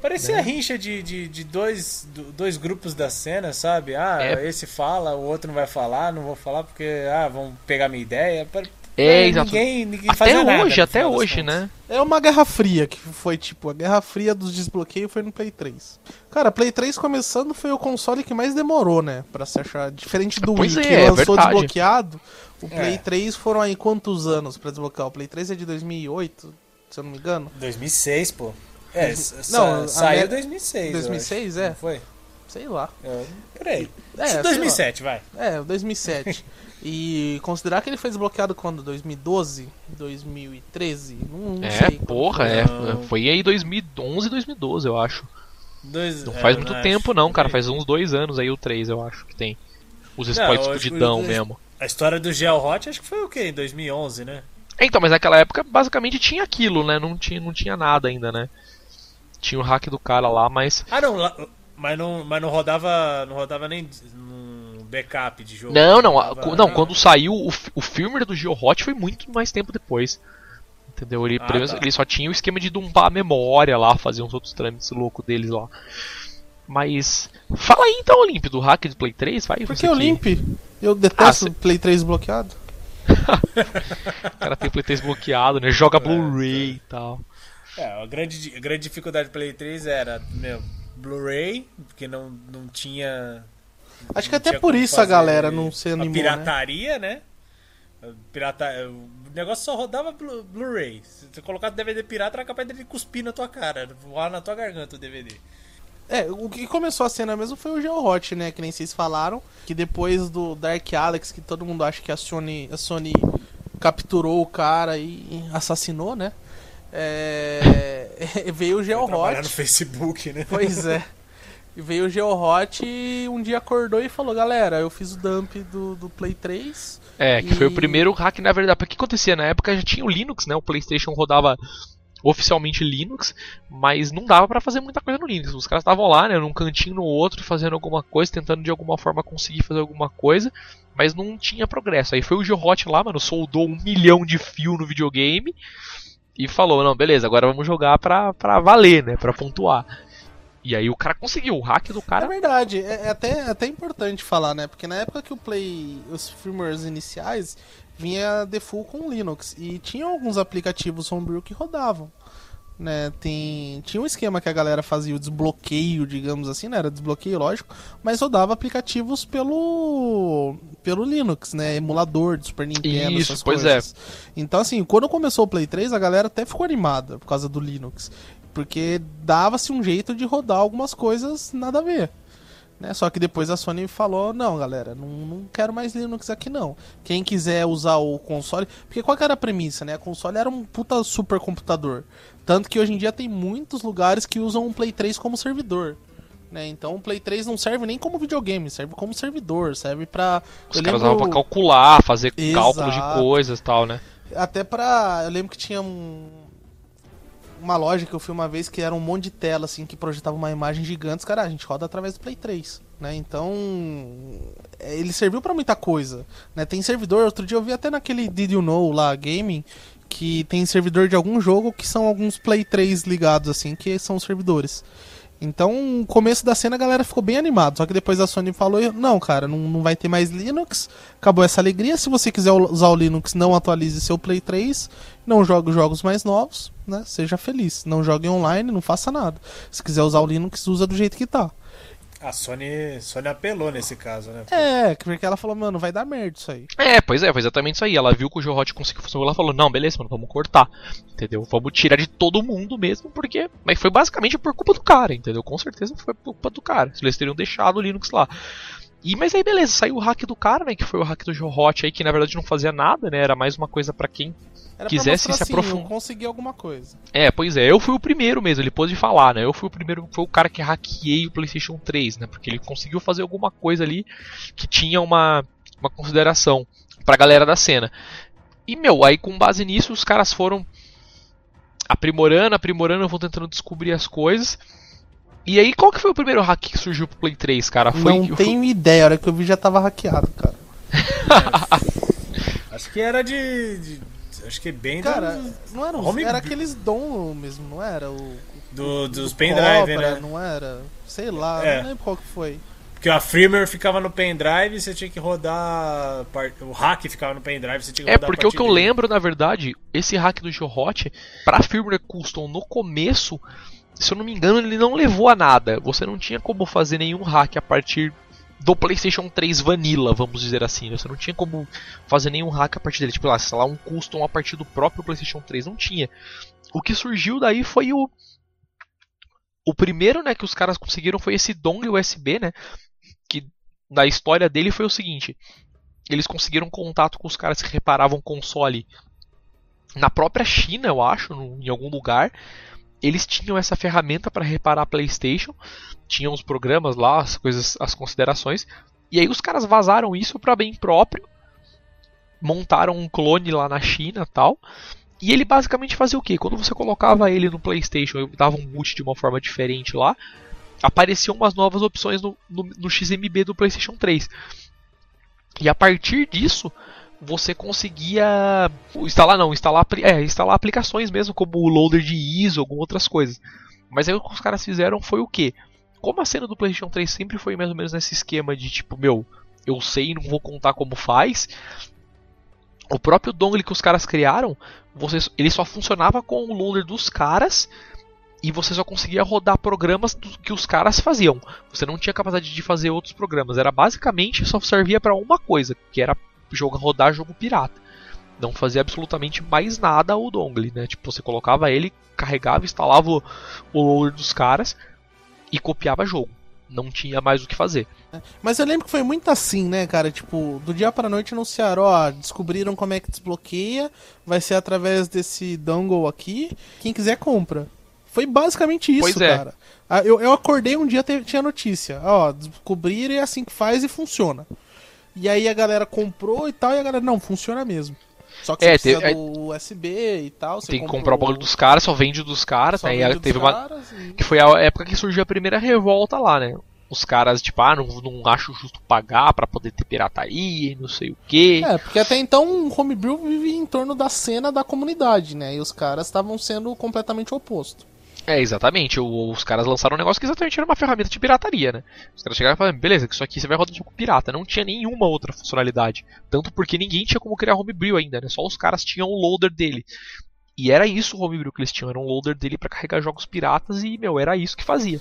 Parecia né? a rincha de, de, de dois, do- dois grupos da cena, sabe? Ah, É. esse fala, o outro não vai falar, não vou falar porque, ah, vão pegar minha ideia. É, é, exato. Ninguém, ninguém Até fazia nada, hoje, no até hoje, né? É uma Guerra Fria, que foi tipo, a Guerra Fria dos desbloqueios foi no Play 3. Cara, Play 3 começando foi o console que mais demorou, né? Pra se achar. Diferente do Pois Wii, é, que é lançou verdade. desbloqueado, o É. Play 3 foram aí quantos anos pra desbloquear? O Play 3 é de 2008, se eu não me engano. 2006, pô. É, Não, saiu em 2006. eu 2006, acho. é? Não foi? Sei lá. Eu, por aí. É, sei lá. 2007, vai. É, 2007. e considerar que ele foi desbloqueado quando? 2012? 2013? Não, não É, sei. porra, foi. é. Não. Foi aí 2011, 2012, eu acho. Dois, Não é, faz muito acho. tempo, não, cara. Aí. Faz uns dois anos aí o 3, eu acho que tem. Os Não, que fudidão mesmo. A história do Gel Hot acho que foi o quê? Em 2011, né? É, Então, mas naquela época basicamente tinha aquilo, né? Não tinha, não tinha nada ainda, né? Tinha o hack do cara lá, mas. Ah, não, lá- mas não, mas não rodava, não rodava nem num backup de jogo. Não, não, a- Rodava- não, quando saiu o, o filme do GeoHot foi muito mais tempo depois. Entendeu? Ele, Ah, tá. ele só tinha o esquema de dumpar a memória lá, fazer uns outros trâmites loucos deles lá. Mas. Fala aí então, Olimp, do hack do Play 3, vai. Por que o que- Limp? Eu detesto Ah, o Play 3 bloqueado. O cara tem o Play 3 bloqueado, né? Joga Blu-ray e tal. É, a grande, a grande dificuldade do Play 3 era, meu, Blu-ray, porque não, não tinha. Acho que até por isso a galera não se a animou, né? pirataria, né? A Pirata... O negócio só rodava Blu- Blu-ray. Se você colocar DVD pirata, era capaz dele cuspir na tua cara, voar na tua garganta o DVD. É, o que começou a cena mesmo foi o GeoHot, né? Que nem vocês falaram. Que depois do Dark Alex, que todo mundo acha que a Sony, a Sony capturou o cara e assassinou, né? É, veio o Vai Trabalhar no GeoHot. Facebook, né? Pois é. E veio o GeoHot e um dia acordou e falou: Galera, eu fiz o dump do, do Play 3. É, que foi o E- primeiro hack, na verdade. Porque o que acontecia na época já tinha o Linux, né? O PlayStation rodava oficialmente Linux, mas não dava pra fazer muita coisa no Linux. Os caras estavam lá, né, num cantinho no outro, fazendo alguma coisa, tentando de alguma forma conseguir fazer alguma coisa, mas não tinha progresso. Aí foi o Geohot lá, mano, soldou um milhão de fio no videogame e falou: Não, beleza, agora vamos jogar pra, pra valer, né, pra pontuar. E aí o cara conseguiu, o hack do É cara. verdade, é, é até, é até importante falar, né? Porque na época que o Play, os firmwares iniciais, vinha default com Linux. E tinha alguns aplicativos homebrew que rodavam. Né, tem, tinha um esquema que a galera fazia o desbloqueio, digamos assim, né? Era desbloqueio, lógico, mas rodava aplicativos pelo pelo Linux, né? Emulador de Super Nintendo, Isso, essas pois coisas. Então, assim, quando começou o Play 3, a galera até ficou animada por causa do Linux. Porque dava-se um jeito de rodar algumas coisas nada a ver. Né? Só que depois a Sony falou, não, galera, não, não quero mais Linux aqui não. Quem quiser usar o console. Porque qual era a premissa, né? O console era um puta supercomputador. Tanto que hoje em dia tem muitos lugares que usam um Play 3 como servidor. Né? Então o Play 3 não serve nem como videogame, serve como servidor, serve pra. Os eu caras lembro- usavam pra calcular, fazer Exato. cálculo de coisas e tal, né? Até pra. Eu lembro que tinha um. Uma loja que eu fui uma vez que era um monte de tela, assim, que projetava uma imagem gigante. Cara, a gente roda através do Play 3, né? Então. é, Ele serviu pra muita coisa, né? Tem servidor, outro dia eu vi até naquele Did You Know lá, gaming, que tem servidor de algum jogo que são alguns Play 3 ligados, assim, que são os servidores. Então, no começo da cena a galera ficou bem animada. Só que depois a Sony falou: não, cara, não, não vai ter mais Linux. Acabou essa alegria. Se você quiser usar o Linux, não atualize seu Play 3. Não jogue os jogos mais novos, né? Seja feliz. Não jogue online, não faça nada. Se quiser usar o Linux, usa do jeito que tá. A Sony, Sony apelou nesse caso, né? É, porque ela falou: mano, vai dar merda isso aí. É, pois é, foi exatamente isso aí. Ela viu que o Geohot conseguiu funcionar, ela falou, não, beleza, mano, vamos cortar. Entendeu? Vamos tirar de todo mundo mesmo, porque. Mas foi basicamente por culpa do cara, entendeu? Com certeza foi por culpa do cara. Se eles teriam deixado o Linux lá. E, mas aí beleza, saiu o hack do cara, né? Que foi o hack do Geohot aí, que na verdade não fazia nada, né? Era mais uma coisa pra quem Era Quisesse pra se assim, aprofund- eu consegui alguma coisa. É, pois é, eu fui o primeiro mesmo, ele pôde falar, né? Eu fui o primeiro, foi o cara que hackeei o PlayStation 3, né? Porque ele conseguiu fazer alguma coisa ali que tinha uma, uma consideração pra galera da cena. E, meu, aí com base nisso, os caras foram aprimorando, aprimorando, vão tentando descobrir as coisas. E aí, qual que foi o primeiro hack que surgiu pro Play 3, cara? Foi, não foi- tenho ideia, a hora que eu vi já tava hackeado, cara. Acho que era de. de- acho que bem Cara, do- não era, Home- era aqueles dom mesmo, não era? O, do- dos do pendrive, Cobra, né? Não era? Sei lá, É. não lembro qual que foi. Porque a firmware ficava no pendrive e você tinha que rodar. O hack ficava no pendrive você tinha que É, porque o que eu partidinha. lembro, na verdade, esse hack do Geohot, pra firmware custom no começo, se eu não me engano, ele não levou a nada. Você não tinha como fazer nenhum hack a partir do PlayStation 3 Vanilla, vamos dizer assim. né? Você não tinha como fazer nenhum hack a partir dele. Tipo, lá, sei lá, um custom a partir do próprio PlayStation 3. Não tinha. O que surgiu daí foi o. O primeiro, né, que os caras conseguiram foi esse dongle USB, né? Na história dele foi o seguinte: eles conseguiram contato com os caras que reparavam console na própria China, eu acho, no- em algum lugar. Eles tinham essa ferramenta para reparar PlayStation, tinham os programas lá, as coisas, as considerações, e aí os caras vazaram isso para bem próprio, montaram um clone lá na China, tal. E ele basicamente fazia o quê? Quando você colocava ele no PlayStation dava um boot de uma forma diferente lá, apareciam umas novas opções no, no, no XMB do PlayStation 3. E a partir disso, você conseguia instalar não, instalar, é, instalar aplicações mesmo, como o loader de ISO, algumas outras coisas. Mas aí o que os caras fizeram foi o quê? Como a cena do PlayStation 3 sempre foi mais ou menos nesse esquema de tipo, meu, eu sei, não vou contar como faz. O próprio dongle que os caras criaram, você, ele só funcionava com o loader dos caras e você só conseguia rodar programas que os caras faziam. Você não tinha capacidade de fazer outros programas. Era basicamente só servia para uma coisa, que era jogo, rodar jogo pirata. Não fazia absolutamente mais nada o dongle, né? Tipo, você colocava ele, carregava, instalava o, o loader dos caras e copiava jogo. Não tinha mais o que fazer. Mas eu lembro que foi muito assim, né, cara? Tipo, do dia pra noite anunciaram, ó, descobriram como é que desbloqueia, vai ser através desse dongle aqui. Quem quiser compra. Foi basicamente isso, Pois é. cara. Ah, Eu, eu acordei um dia tinha notícia. Ó, descobriram e é assim que faz e funciona. E aí a galera comprou e tal, e a galera, não, funciona mesmo. Só que É, você precisa te- é- do USB e tal. Você Tem que comprar o bagulho dos caras, só vende dos caras, né? E teve uma, e- que foi a época que surgiu a primeira revolta lá, né? Os caras, tipo, ah, não, não acho justo pagar pra poder ter pirataria e não sei o que. É, porque até então o homebrew vive em torno da cena da comunidade, né? E os caras estavam sendo completamente oposto. É, exatamente. O- os caras lançaram um negócio que exatamente era uma ferramenta de pirataria, né? Os caras chegaram e falaram, beleza, que isso aqui você vai rodar jogo pirata. Não tinha nenhuma outra funcionalidade. Tanto porque ninguém tinha como criar homebrew ainda, né? Só os caras tinham o loader dele. E era isso o homebrew que eles tinham, era um loader dele pra carregar jogos piratas e, meu, era isso que fazia.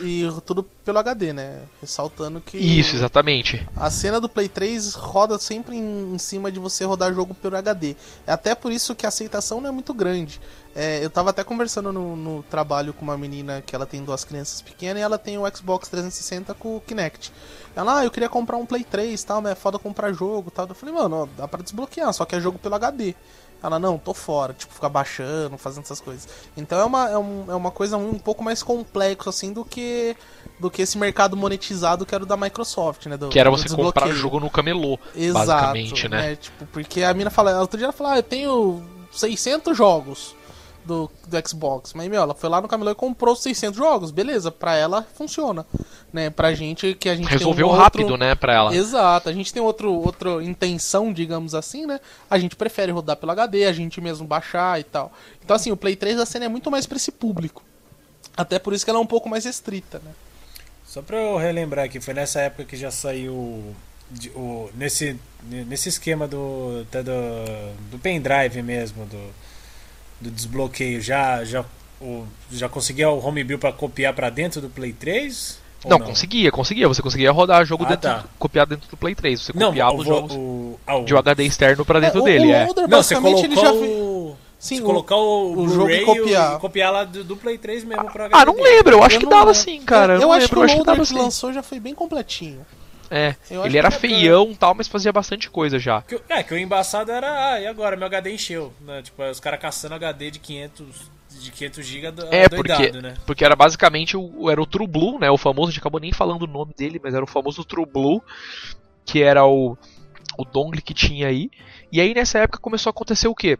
E, e tudo pelo HD, né? Ressaltando que Isso, exatamente. a cena do Play 3 roda sempre em, em cima de você rodar jogo pelo HD. É até por isso que a aceitação não é muito grande. É, eu tava até conversando no, no, trabalho com uma menina que ela tem duas crianças pequenas e ela tem o Xbox 360 com o Kinect. Ela, ah, eu queria comprar um Play 3 tal, mas é foda comprar jogo tal. Eu falei, mano, ó, dá pra desbloquear, só que é jogo pelo HD. Ela, não, tô fora, tipo, ficar baixando, fazendo essas coisas. Então é uma, é, um, é uma coisa um pouco mais complexa, assim, do que do que esse mercado monetizado que era o da Microsoft, né? Do, que era você comprar jogo no camelô, Exato, basicamente, né? né? Tipo, porque a mina fala, outro dia ela falou, ah, eu tenho 600 jogos do, do Xbox. Mas, meu, ela foi lá no camelô e comprou 600 jogos. Beleza, pra ela funciona. Né? Pra gente que a gente Resolveu um rápido, outro... né, pra ela. Exato. A gente tem outro, outra intenção, digamos assim, né? A gente prefere rodar pelo HD, a gente mesmo baixar e tal. Então, assim, o Play 3 da cena é muito mais pra esse público. Até por isso que ela é um pouco mais restrita, né? Só pra eu relembrar aqui, foi nessa época que já saiu o, nesse, nesse esquema do, do, do pendrive mesmo, do, do desbloqueio, já, já, o, já conseguia o homebrew para copiar para dentro do Play 3? Não, não, conseguia, conseguia. Você conseguia rodar jogo ah, dentro, tá. copiar dentro do Play 3. Você copiava os jogos o, ah, o, de um HD externo para dentro é, dele. O, é. não, você colocou ele já o... Sim, você colocar o, o jogo e copiar. E copiar lá do, do, Play 3 mesmo pra Ah, não lembro, eu acho eu que dava sim, cara. Eu, eu acho lembro, que o loader que, que lançou já foi bem completinho. É, ele era feião e tal, mas fazia bastante coisa já. Que, é, que o embaçado era, ah, e agora? Meu HD encheu, né? Tipo, os caras caçando HD de 500 de 500 GB é, porque, né? porque era basicamente o, era o True Blue, né? O famoso, a gente acabou nem falando o nome dele, mas era o famoso True Blue, que era o, o dongle que tinha aí. E aí nessa época começou a acontecer o quê?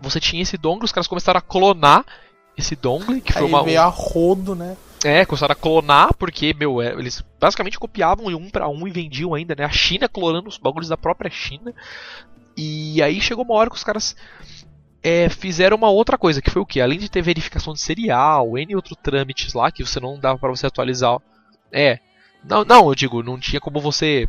Você tinha esse dongle, os caras começaram a clonar esse dongle, que foi aí uma. Veio a rodo, né? É, começaram a clonar, porque, meu, é, eles basicamente copiavam um para um e vendiam ainda, né? A China clonando os bagulhos da própria China. E aí chegou uma hora que os caras é, fizeram uma outra coisa, que foi o que? Além de ter verificação de serial, N outro trâmites lá, que você não dava para você atualizar. É. Não, não, eu digo, não tinha como você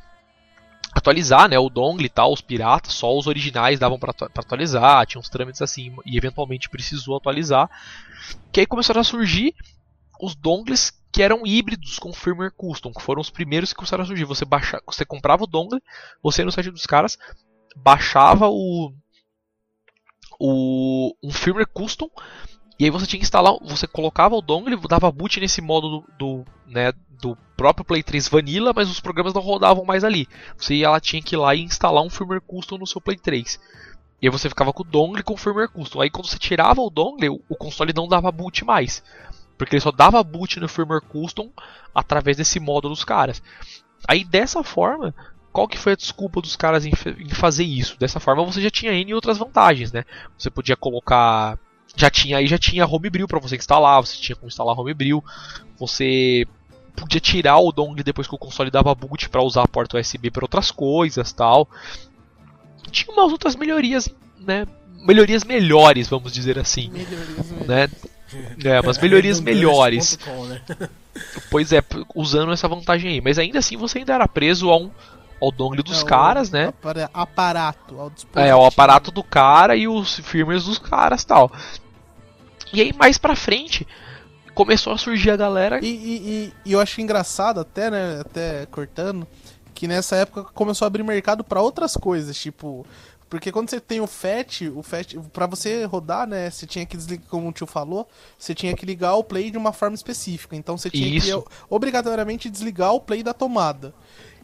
atualizar, né, o dongle e tal, os piratas, só os originais davam para atualizar, tinha uns trâmites assim, e eventualmente precisou atualizar. Que aí começaram a surgir os dongles que eram híbridos com firmware custom, que foram os primeiros que começaram a surgir. Você, baixa, você comprava o dongle, você no site dos caras baixava o, o um firmware custom e aí você tinha que instalar, você colocava o dongle, dava boot nesse modo do, do, né, do próprio Play 3 Vanilla, mas os programas não rodavam mais ali. Você ia lá, tinha que ir lá e instalar um firmware custom no seu Play 3. E aí você ficava com o dongle com o firmware custom. Aí quando você tirava o dongle, o console não dava boot mais. Porque ele só dava boot no firmware custom através desse modo dos caras. Aí dessa forma, qual que foi a desculpa dos caras em, em, fazer isso? Dessa forma você já tinha N outras vantagens, né? Você podia colocar. Já tinha aí já tinha Homebrew para você instalar, você tinha como instalar Homebrew, você podia tirar o dongle depois que o console dava boot para usar a porta USB para outras coisas tal. Tinha umas outras melhorias, né? Melhorias melhores, vamos dizer assim. Melhorias, né? É, umas melhorias melhores. né? Pois é, usando essa vantagem aí. Mas ainda assim você ainda era preso a um, ao dongle dos é, caras, né? Aparato, ao É, o aparato do cara e os firmwares dos caras tal. E aí mais pra frente começou a surgir a galera. E, e, e eu acho engraçado até, né? Até cortando, que nessa época começou a abrir mercado para outras coisas, tipo porque quando você tem o FAT, o FAT, para você rodar, né, você tinha que desligar, como o tio falou, você tinha que ligar o play de uma forma específica. Então você tinha Isso. que obrigatoriamente desligar o play da tomada.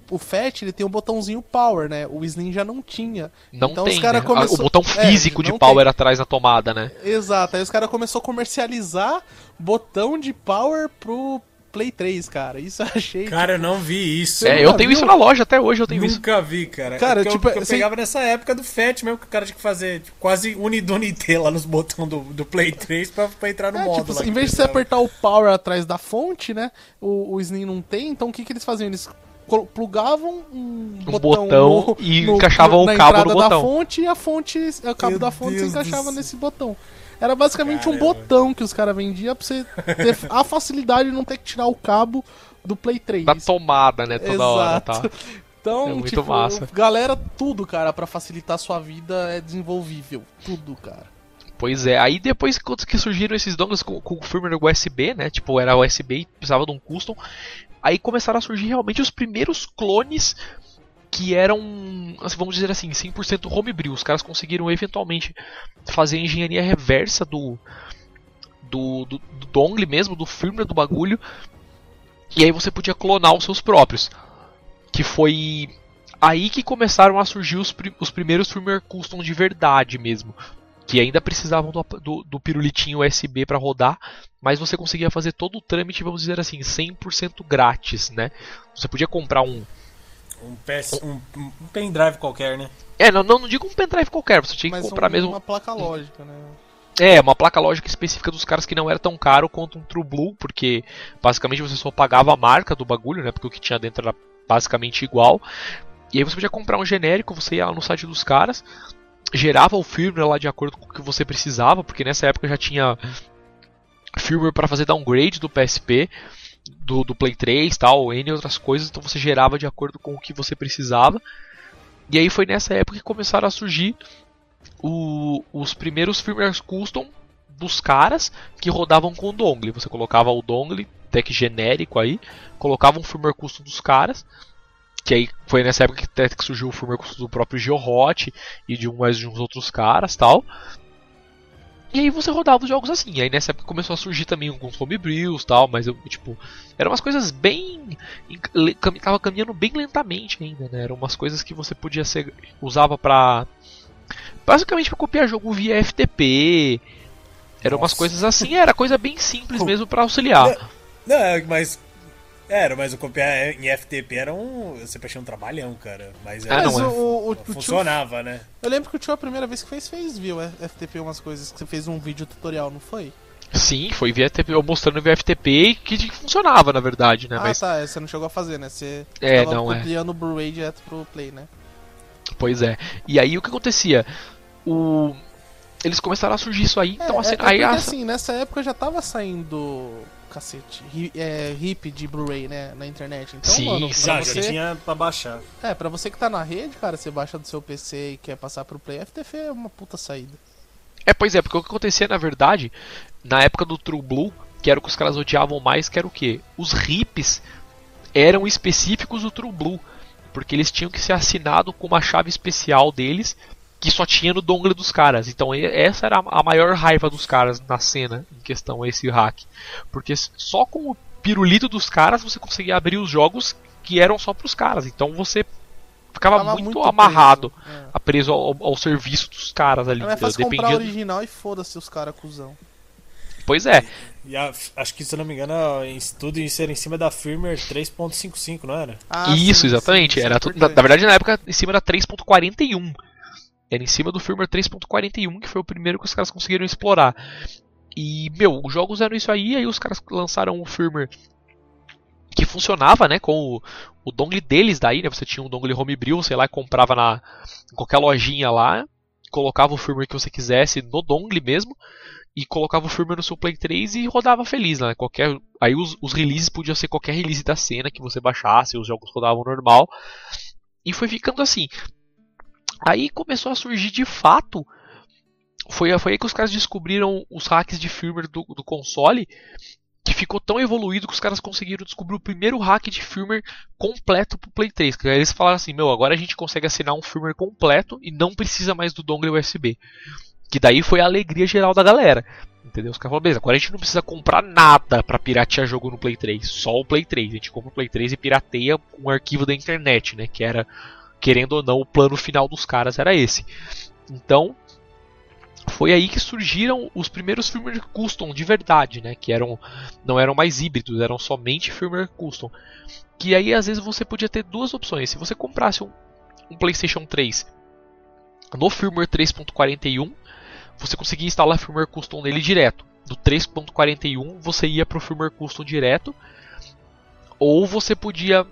O FAT, ele tem um botãozinho power, né? O Slim já não tinha. Não então, tem, os cara né? começou... O botão é, físico é, de power tem. atrás da tomada, né? Exato. Aí os caras começaram a comercializar botão de power pro, Play 3, cara. Isso eu achei. Cara, tipo... eu não vi isso. É, eu tenho viu? isso na loja até hoje, eu tenho Nunca isso. Nunca vi, cara. Cara, é tipo, eu, eu pegava nessa época do FAT mesmo, que o cara tinha que fazer tipo, quase unidunité lá nos botões do, do Play 3 pra, pra entrar no é, modo. Tipo, lá, em vez de você apertar o power atrás da fonte, né? O, o Slim não tem, então o que, que eles faziam? Eles plugavam um, um botão, botão no, e no, encaixavam o cabo no botão. da fonte e a fonte, o cabo Meu da fonte Deus se encaixava nesse botão. Era basicamente Caramba. um botão que os caras vendiam pra você ter a facilidade de não ter que tirar o cabo do Play 3. Da tomada, né? Toda Exato. hora, tá? Então, é muito tipo, massa. galera, tudo, cara, para facilitar a sua vida é desenvolvível. Tudo, cara. Pois é, aí depois que surgiram esses dongles com, com o firmware USB, né? Tipo, era USB e precisava de um custom. Aí começaram a surgir realmente os primeiros clones que eram, assim, vamos dizer assim, 100% homebrew. Os caras conseguiram eventualmente fazer a engenharia reversa do, do, do, do dongle mesmo, do firmware do bagulho. E aí você podia clonar os seus próprios. Que foi aí que começaram a surgir os, os primeiros firmware custom de verdade mesmo. Que ainda precisavam do, do, do pirulitinho USB para rodar, mas você conseguia fazer todo o trâmite, vamos dizer assim, 100% grátis, né? Você podia comprar um, um, PS, um, um pendrive qualquer, né? É, não, não, não digo um pendrive qualquer, você tinha que Mas comprar um- mesmo. uma placa lógica, né? É, uma placa lógica específica dos caras que não era tão caro quanto um True Blue, porque basicamente você só pagava a marca do bagulho, né? Porque o que tinha dentro era basicamente igual. E aí você podia comprar um genérico, você ia lá no site dos caras, gerava o firmware lá de acordo com o que você precisava, porque nessa época já tinha firmware para fazer downgrade do PSP, do, do Play 3 tal, N outras coisas, então você gerava de acordo com o que você precisava. E aí foi nessa época que começaram a surgir o- os primeiros firmwares custom dos caras que rodavam com o dongle. Você colocava o dongle, tech genérico aí, colocava um firmware custom dos caras, que aí foi nessa época que até que surgiu o firmware custom do próprio Geohot e de mais de uns outros caras tal. E aí você rodava os jogos assim. E aí nessa época começou a surgir também alguns homebrews tal, mas eu, tipo, eram umas coisas bem. Tava caminhando bem lentamente ainda, né? Eram umas coisas que você podia ser. usava pra. Basicamente pra copiar jogo via FTP. Eram umas Nossa. coisas assim, era coisa bem simples mesmo pra auxiliar. Não, é, mas. Era, mas o copiar em FTP era um. Você achei um trabalhão, cara. Mas, Ah, era- não Mas é. o, o, o, o tio, funcionava, né? eu lembro que o tio a primeira vez que fez, fez, viu é, FTP umas coisas, que você fez um vídeo tutorial, não foi? Sim, foi via FTP, eu mostrando via FTP e que funcionava na verdade, né? ah, Mas tá, você não chegou a fazer, né? Você É, tava não, é. copiando o Blu-ray direto pro Play, né? Pois é. E aí o que acontecia? O eles começaram a surgir isso aí, então é, assim, é, é aí porque a- assim, nessa época já tava saindo cacete, ri- é, hip de Blu-ray, né, na internet. Então, Sim, mano, pra Já, você, já tinha pra baixar. é, pra você que tá na rede, cara, você baixa do seu PC e quer passar pro Play, FTP é uma puta saída. É, pois é, porque o que acontecia na verdade, na época do True Blue, que era o que os caras odiavam mais, que era o quê? Os hips eram específicos do True Blue, porque eles tinham que ser assinado com uma chave especial deles, que só tinha no dongle dos caras. Então essa era a maior raiva dos caras na cena em questão, esse hack. Porque só com o pirulito dos caras você conseguia abrir os jogos que eram só pros caras. Então você ficava Tava muito, amarrado, preso, é. preso ao, ao serviço dos caras ali. É fácil comprar Dependia do- original e foda-se os caras cuzão. Pois é. E a- acho que, se eu não me engano, tudo isso era em cima da firmware 3.55, não era? Ah, Isso, sim, exatamente. sim, era tudo- na, na verdade, na época, em cima da 3.41. Era em cima do firmware 3.41, que foi o primeiro que os caras conseguiram explorar. E, meu, os jogos eram isso aí, aí os caras lançaram o firmware que funcionava, né, com o, o dongle deles daí, né, você tinha um dongle homebrew, sei lá, comprava na em qualquer lojinha lá, colocava o firmware que você quisesse no dongle mesmo, e colocava o firmware no seu Play 3 e rodava feliz, né, qualquer, aí os, os releases podiam ser qualquer release da cena que você baixasse, os jogos rodavam normal, e foi ficando assim. Aí começou a surgir de fato. Foi, foi aí que os caras descobriram os hacks de firmware do, do console. Que ficou tão evoluído que os caras conseguiram descobrir o primeiro hack de firmware completo pro Play 3. Que aí eles falaram assim: Meu, agora a gente consegue assinar um firmware completo e não precisa mais do dongle USB. Que daí foi a alegria geral da galera. Entendeu? Os caras falaram: Beleza, agora a gente não precisa comprar nada pra piratear jogo no Play 3. Só o Play 3. A gente compra o Play 3 e pirateia um arquivo da internet, né? Que era querendo ou não, o plano final dos caras era esse. Então, foi aí que surgiram os primeiros firmware custom de verdade, né? Que eram não eram mais híbridos, eram somente firmware custom. Que aí às vezes você podia ter duas opções. Se você comprasse um, um PlayStation 3 no firmware 3.41, você conseguia instalar firmware custom nele direto. Do 3.41 você ia para o firmware custom direto, ou você podia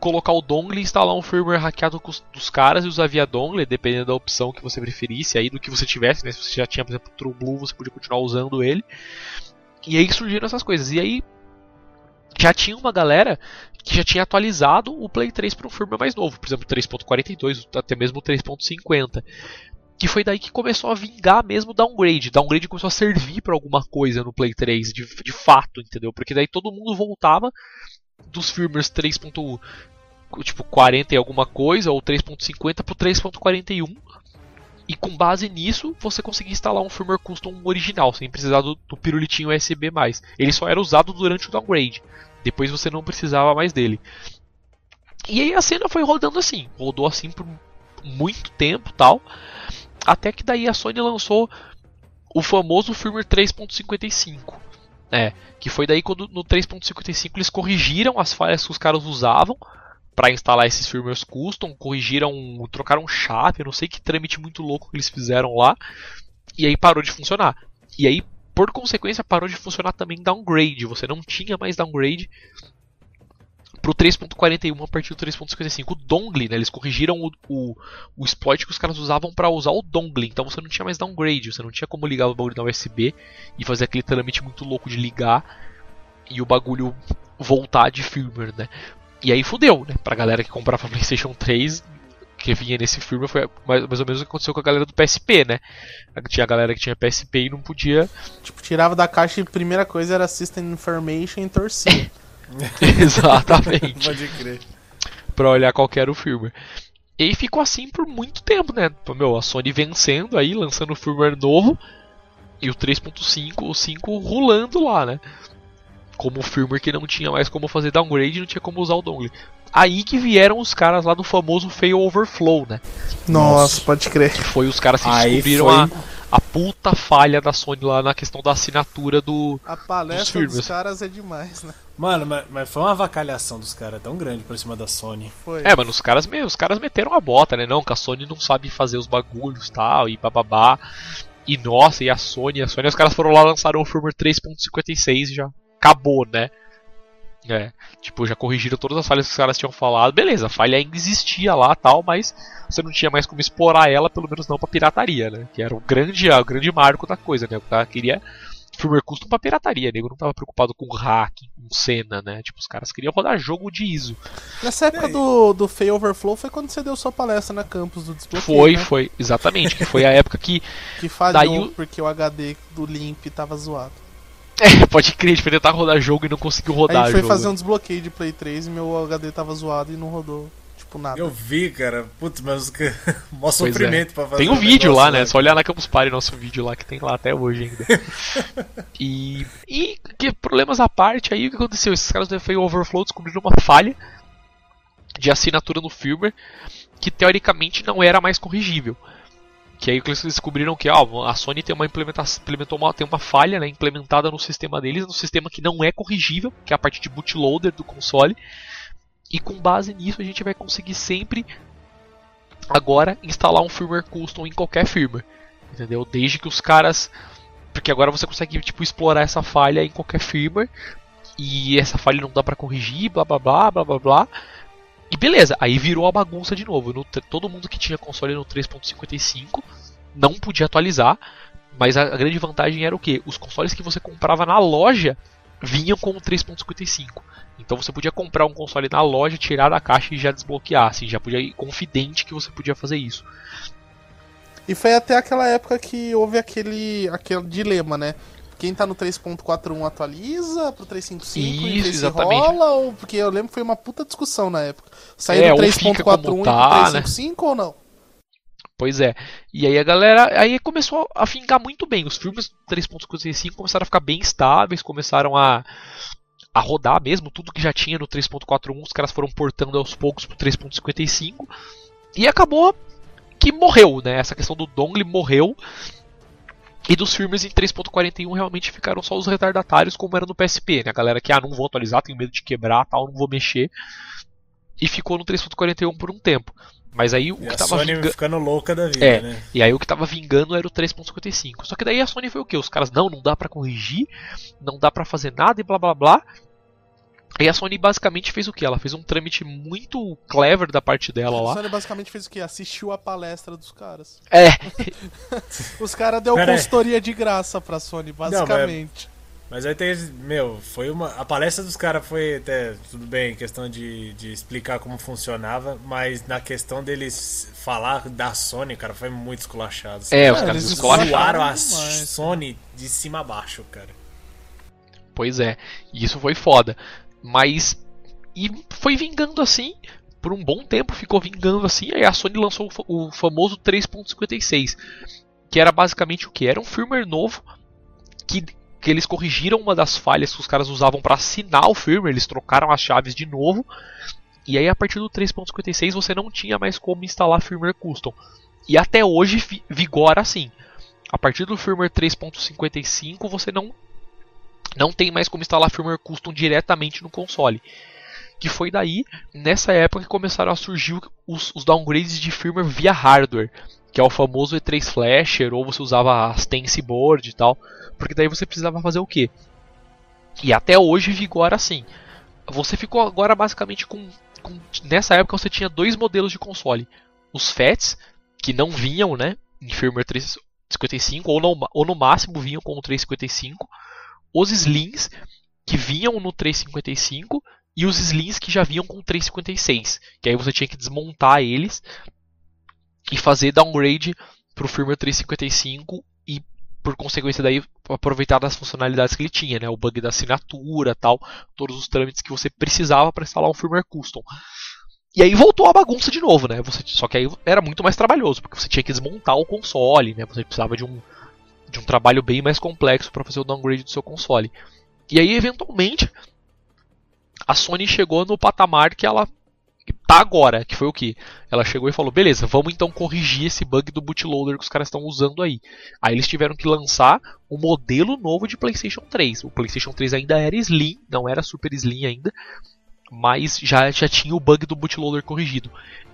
colocar o dongle e instalar um firmware hackeado dos caras e usar via dongle, dependendo da opção que você preferisse, aí do que você tivesse, né? Se você já tinha, por exemplo, True você podia continuar usando ele. E aí surgiram essas coisas. E aí já tinha uma galera que já tinha atualizado o Play 3 para um firmware mais novo, por exemplo, 3.42, até mesmo o 3.50. Que foi daí que começou a vingar mesmo o downgrade. Downgrade começou a servir para alguma coisa no Play 3, de, de fato, entendeu? Porque daí todo mundo voltava dos firmwares 3. tipo 40 e alguma coisa ou 3.50 pro 3.41 e com base nisso você conseguia instalar um firmware custom original sem precisar do, do pirulitinho USB mais. Ele só era usado durante o downgrade. Depois você não precisava mais dele. E aí a cena foi rodando assim, rodou assim por muito tempo, tal, até que daí a Sony lançou o famoso firmware 3.55. É, que foi daí quando no 3.55 eles corrigiram as falhas que os caras usavam para instalar esses firmwares custom, corrigiram, trocaram chave, eu não sei que trâmite muito louco que eles fizeram lá, e aí parou de funcionar. E aí, por consequência, parou de funcionar também downgrade. Você não tinha mais downgrade pro 3.41 a partir do 3.55. O dongle, né, eles corrigiram o, o, o exploit que os caras usavam para usar o dongle. Então você não tinha mais downgrade, você não tinha como ligar o bagulho na USB e fazer aquele trâmite muito louco de ligar e o bagulho voltar de firmware, né? E aí fudeu, né? Pra galera que comprava PlayStation 3, que vinha nesse firmware, foi mais, mais ou menos o que aconteceu com a galera do PSP, né? Tinha a galera que tinha PSP e não podia. Tipo, tirava da caixa e a primeira coisa era System Information e torcia. Exatamente. Pode crer. Pra olhar qual era o firmware. E aí ficou assim por muito tempo, né? Meu, a Sony vencendo aí, lançando o firmware novo. E o 3.5, o 5 rolando lá, né? Como firmware que não tinha mais como fazer downgrade, não tinha como usar o dongle. Aí que vieram os caras lá do famoso fail overflow, né? Nossa, pode crer. Que foi os caras que Aí descobriram foi- a, a puta falha da Sony lá na questão da assinatura do. A Dos palestra firmwares. dos caras é demais, né? Mano, mas, mas foi uma avacalhação dos caras tão grande por cima da Sony. Foi. É, mano, os caras, os caras meteram a bota, né? Não, que a Sony não sabe fazer os bagulhos tal, e bababá. E nossa, e a Sony, a Sony, os caras foram lá lançaram o firmware 3.56 e já acabou, né? É, tipo, já corrigiram todas as falhas que os caras tinham falado. Beleza, a falha ainda existia lá tal, mas você não tinha mais como explorar ela, pelo menos não pra pirataria, né? Que era o grande, o grande marco da coisa, né? O cara queria firmware custom pra pirataria, nego não tava preocupado com hacking, com cena, né? Tipo, os caras queriam rodar jogo de ISO. Nessa época do, do Fail Overflow foi quando você deu sua palestra na campus do desbloqueio. Foi, né? foi, exatamente. Que foi a época que. Que falhou Daí o- porque o HD do Limp tava zoado. É, pode crer, a gente foi tentar rodar jogo e não conseguiu Aí rodar a gente foi jogo. fazer um desbloqueio de Play 3 e meu HD tava zoado e não rodou, tipo, nada. Eu vi, cara. Putz, mas mó é. sofrimento pra fazer Tem um o vídeo lá, né? Só olhar na Campus Party, nosso vídeo lá, que tem lá até hoje ainda. e, e que problemas à parte, aí o que aconteceu? Esses caras do FA Overflow descobriram uma falha de assinatura no firmware que teoricamente não era mais corrigível. Que aí eles descobriram que ó, a Sony tem uma implementação, implementou uma, tem uma falha né, implementada no sistema deles, no sistema que não é corrigível, que é a parte de bootloader do console. E com base nisso a gente vai conseguir sempre agora instalar um firmware custom em qualquer firmware. Entendeu? Desde que os caras. Porque agora você consegue tipo, explorar essa falha em qualquer firmware. E essa falha não dá pra corrigir, blá blá blá blá blá blá. E beleza, aí virou a bagunça de novo. No todo mundo que tinha console no 3.55 não podia atualizar. Mas a, a grande vantagem era o que? Os consoles que você comprava na loja vinham com o 3.55. Então você podia comprar um console na loja, tirar da caixa e já desbloquear. Assim, já podia ir confidente que você podia fazer isso. E foi até aquela época que houve aquele, aquele dilema, né? Quem tá no 3.41 atualiza pro 355 e Isso, vê se rola? Ou... Porque eu lembro que foi uma puta discussão na época. Sair É, do ou fica 3.41 como e tá, pro né? 355 ou não? Pois é. E aí a galera aí começou a fincar muito bem. Os filmes do 3.55 começaram a ficar bem estáveis, começaram a a rodar mesmo, tudo que já tinha no 3.41, os caras foram portando aos poucos pro 3.55 e acabou que morreu, né? Essa questão do dongle morreu. E dos filmes em 3.41 realmente ficaram só os retardatários como era no PSP, né? A galera que ah, não vou atualizar, tenho medo de quebrar, tal, não vou mexer. E ficou no 3.41 por um tempo. Mas aí o E que a tava Sony vinga- ficando louca da vida, É. né? e aí o que tava vingando era o 3.55. Só que daí a Sony foi o quê? Os caras, não, não dá pra corrigir, não dá pra fazer nada e blá blá blá. E a Sony basicamente fez o quê? Ela fez um trâmite muito clever da parte dela A lá. Sony basicamente fez o quê? Assistiu a palestra dos caras. É, Os caras deu Pera aí. consultoria de graça pra Sony, basicamente. Mas aí tem. Meu, foi uma. A palestra dos caras foi até. Tudo bem, questão de, de explicar como funcionava, mas na questão deles falar da Sony, cara, foi muito esculachado. É, os caras. Zoaram a. Sony de cima a baixo, cara. Pois é, e isso foi foda. Mas. E foi vingando assim. por um bom tempo ficou vingando assim, aí a Sony lançou o famoso 3.56, que era basicamente o que? Era um firmware novo que, que eles corrigiram uma das falhas que os caras usavam para assinar o firmware, eles trocaram as chaves de novo. E aí a partir do 3.56 você não tinha mais como instalar firmware custom. E até hoje vigora assim. A partir do firmware 3.55 você não não tem mais como instalar firmware custom diretamente no console. Que foi daí, nessa época, que começaram a surgir os, os downgrades de firmware via hardware, que é o famoso E3 Flasher, ou você usava a Stance Board e tal, porque daí você precisava fazer o quê? E até hoje vigora assim. Você ficou agora basicamente com, com, Nessa época você tinha dois modelos de console. Os FATs, que não vinham né, em firmware 355, ou ou no máximo vinham com o 355 os slings que vinham no 355 e os slings que já vinham com 356, que aí você tinha que desmontar eles e fazer downgrade para o firmware 355 e por consequência daí aproveitar das funcionalidades que ele tinha, né, o bug da assinatura, tal, todos os trâmites que você precisava para instalar um firmware custom. E aí voltou a bagunça de novo, né? Você, só que aí era muito mais trabalhoso, porque você tinha que desmontar o console, né? Você precisava de um de um trabalho bem mais complexo para fazer o downgrade do seu console. E aí, eventualmente, a Sony chegou no patamar que ela tá agora, que foi o que? Ela chegou e falou: beleza, vamos então corrigir esse bug do bootloader que os caras estão usando aí. Aí eles tiveram que lançar um modelo novo de PlayStation 3. O PlayStation 3 ainda era Slim, não era Super Slim ainda, mas já, já tinha o bug do bootloader corrigido.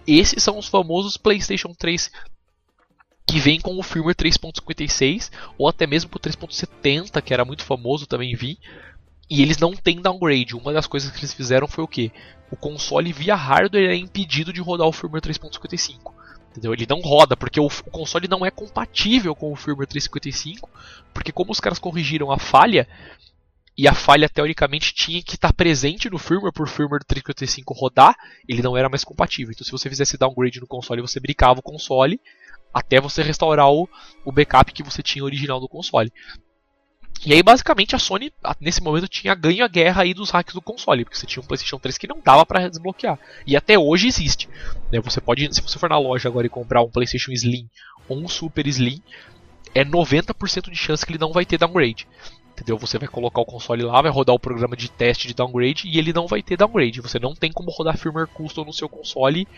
Esses são os famosos PlayStation 3 que vem com o firmware 3.56 ou até mesmo com o 3.70, que era muito famoso, também vi. E eles não têm downgrade. Uma das coisas que eles fizeram foi o que? O console via hardware é impedido de rodar o firmware 3.55. Entendeu? Ele não roda, porque o, o, console não é compatível com o firmware 355, porque como os caras corrigiram a falha, e a falha teoricamente tinha que estar presente no firmware por firmware 355 rodar, ele não era mais compatível. Então se você fizesse downgrade no console, você brincava o console, até você restaurar o, o backup que você tinha original do console. E aí, basicamente, a Sony, nesse momento, tinha ganho a guerra aí dos hacks do console, porque você tinha um PlayStation 3 que não dava para desbloquear. E até hoje existe. Né? Você pode, se você for na loja agora e comprar um PlayStation Slim ou um Super Slim, é 90% de chance que ele não vai ter downgrade. Entendeu? Você vai colocar o console lá, vai rodar o programa de teste de downgrade e ele não vai ter downgrade. Você não tem como rodar firmware custom no seu console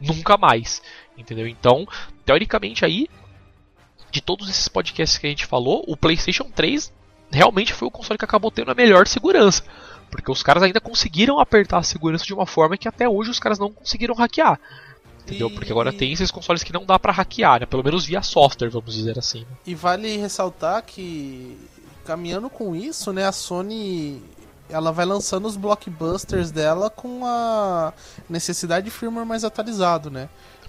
nunca mais. Entendeu? Então, teoricamente aí, de todos esses podcasts que a gente falou, o PlayStation 3 realmente foi o console que acabou tendo a melhor segurança. Porque os caras ainda conseguiram apertar a segurança de uma forma que até hoje os caras não conseguiram hackear. Entendeu? Porque agora tem esses consoles que não dá para hackear, né? Pelo menos via software, vamos dizer assim. E vale ressaltar que caminhando com isso, né, a Sony ela vai lançando os blockbusters dela com a necessidade de firmware mais atualizado, né?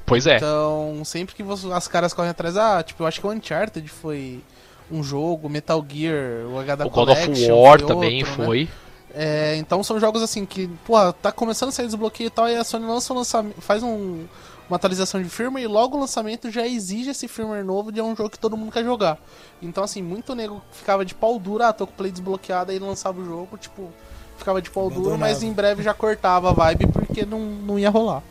Pois é. Então, sempre que você, as caras correm atrás, ah, tipo, eu acho que o Uncharted foi um jogo, Metal Gear, o HD o God of War também outro, né? foi. Né? É, então são jogos assim que, pô, tá começando a sair desbloqueio e tal, e a Sony lança um lançamento, faz um, uma atualização de firmware e logo o lançamento já exige esse firmware novo de um jogo que todo mundo quer jogar. Então, assim, muito nego ficava de pau dura, ah, tô com o play desbloqueado, aí lançava o jogo, tipo, ficava de pau duro, mas em breve já cortava a vibe porque não, não ia rolar.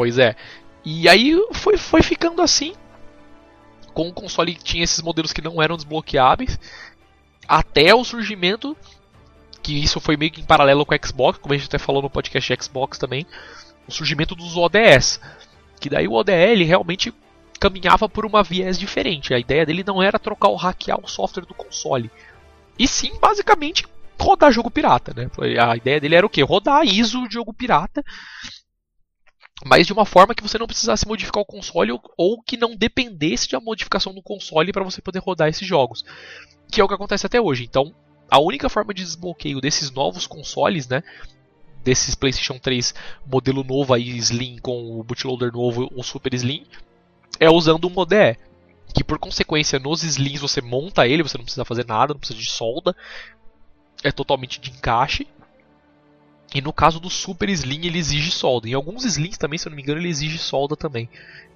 Pois é. E aí foi, foi ficando assim. Com o console tinha esses modelos que não eram desbloqueáveis. Até o surgimento. Que isso foi meio que em paralelo com o Xbox, como a gente até falou no podcast Xbox também o surgimento dos ODS. Que daí o ODL realmente caminhava por uma viés diferente. A ideia dele não era trocar ou hackear o software do console. E sim, basicamente, rodar jogo pirata, né? A ideia dele era o quê? Rodar ISO de jogo pirata, mas de uma forma que você não precisasse modificar o console ou, que não dependesse de uma modificação do console para você poder rodar esses jogos. Que é o que acontece até hoje. Então, a única forma de desbloqueio desses novos consoles, né, desses PlayStation 3 modelo novo aí, Slim, com o bootloader novo, o Super Slim, é usando um ODE. Que por consequência, nos Slims você monta ele, você não precisa fazer nada, não precisa de solda, é totalmente de encaixe. E no caso do Super Slim ele exige solda. Em alguns Slims também, se eu não me engano, ele exige solda também.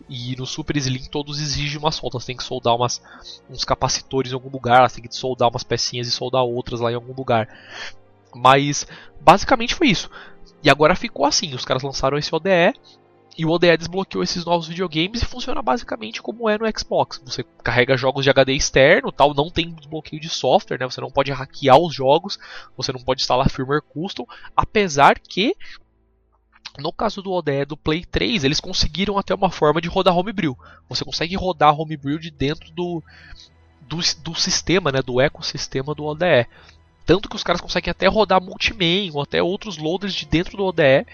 E no Super Slim todos exigem uma solda. Você tem que soldar umas, uns capacitores em algum lugar, você tem que soldar umas pecinhas e soldar outras lá em algum lugar. Mas basicamente foi isso. E agora ficou assim, os caras lançaram esse ODE e o ODE desbloqueou esses novos videogames e funciona basicamente como é no Xbox. Você carrega jogos de HD externo, tal, não tem desbloqueio de software, né? Você não pode hackear os jogos, você não pode instalar firmware custom, apesar que no caso do ODE do Play 3, eles conseguiram até uma forma de rodar homebrew. Você consegue rodar homebrew de dentro do, do, do sistema, né, do ecossistema do ODE. Tanto que os caras conseguem até rodar Multimain ou até outros loaders de dentro do ODE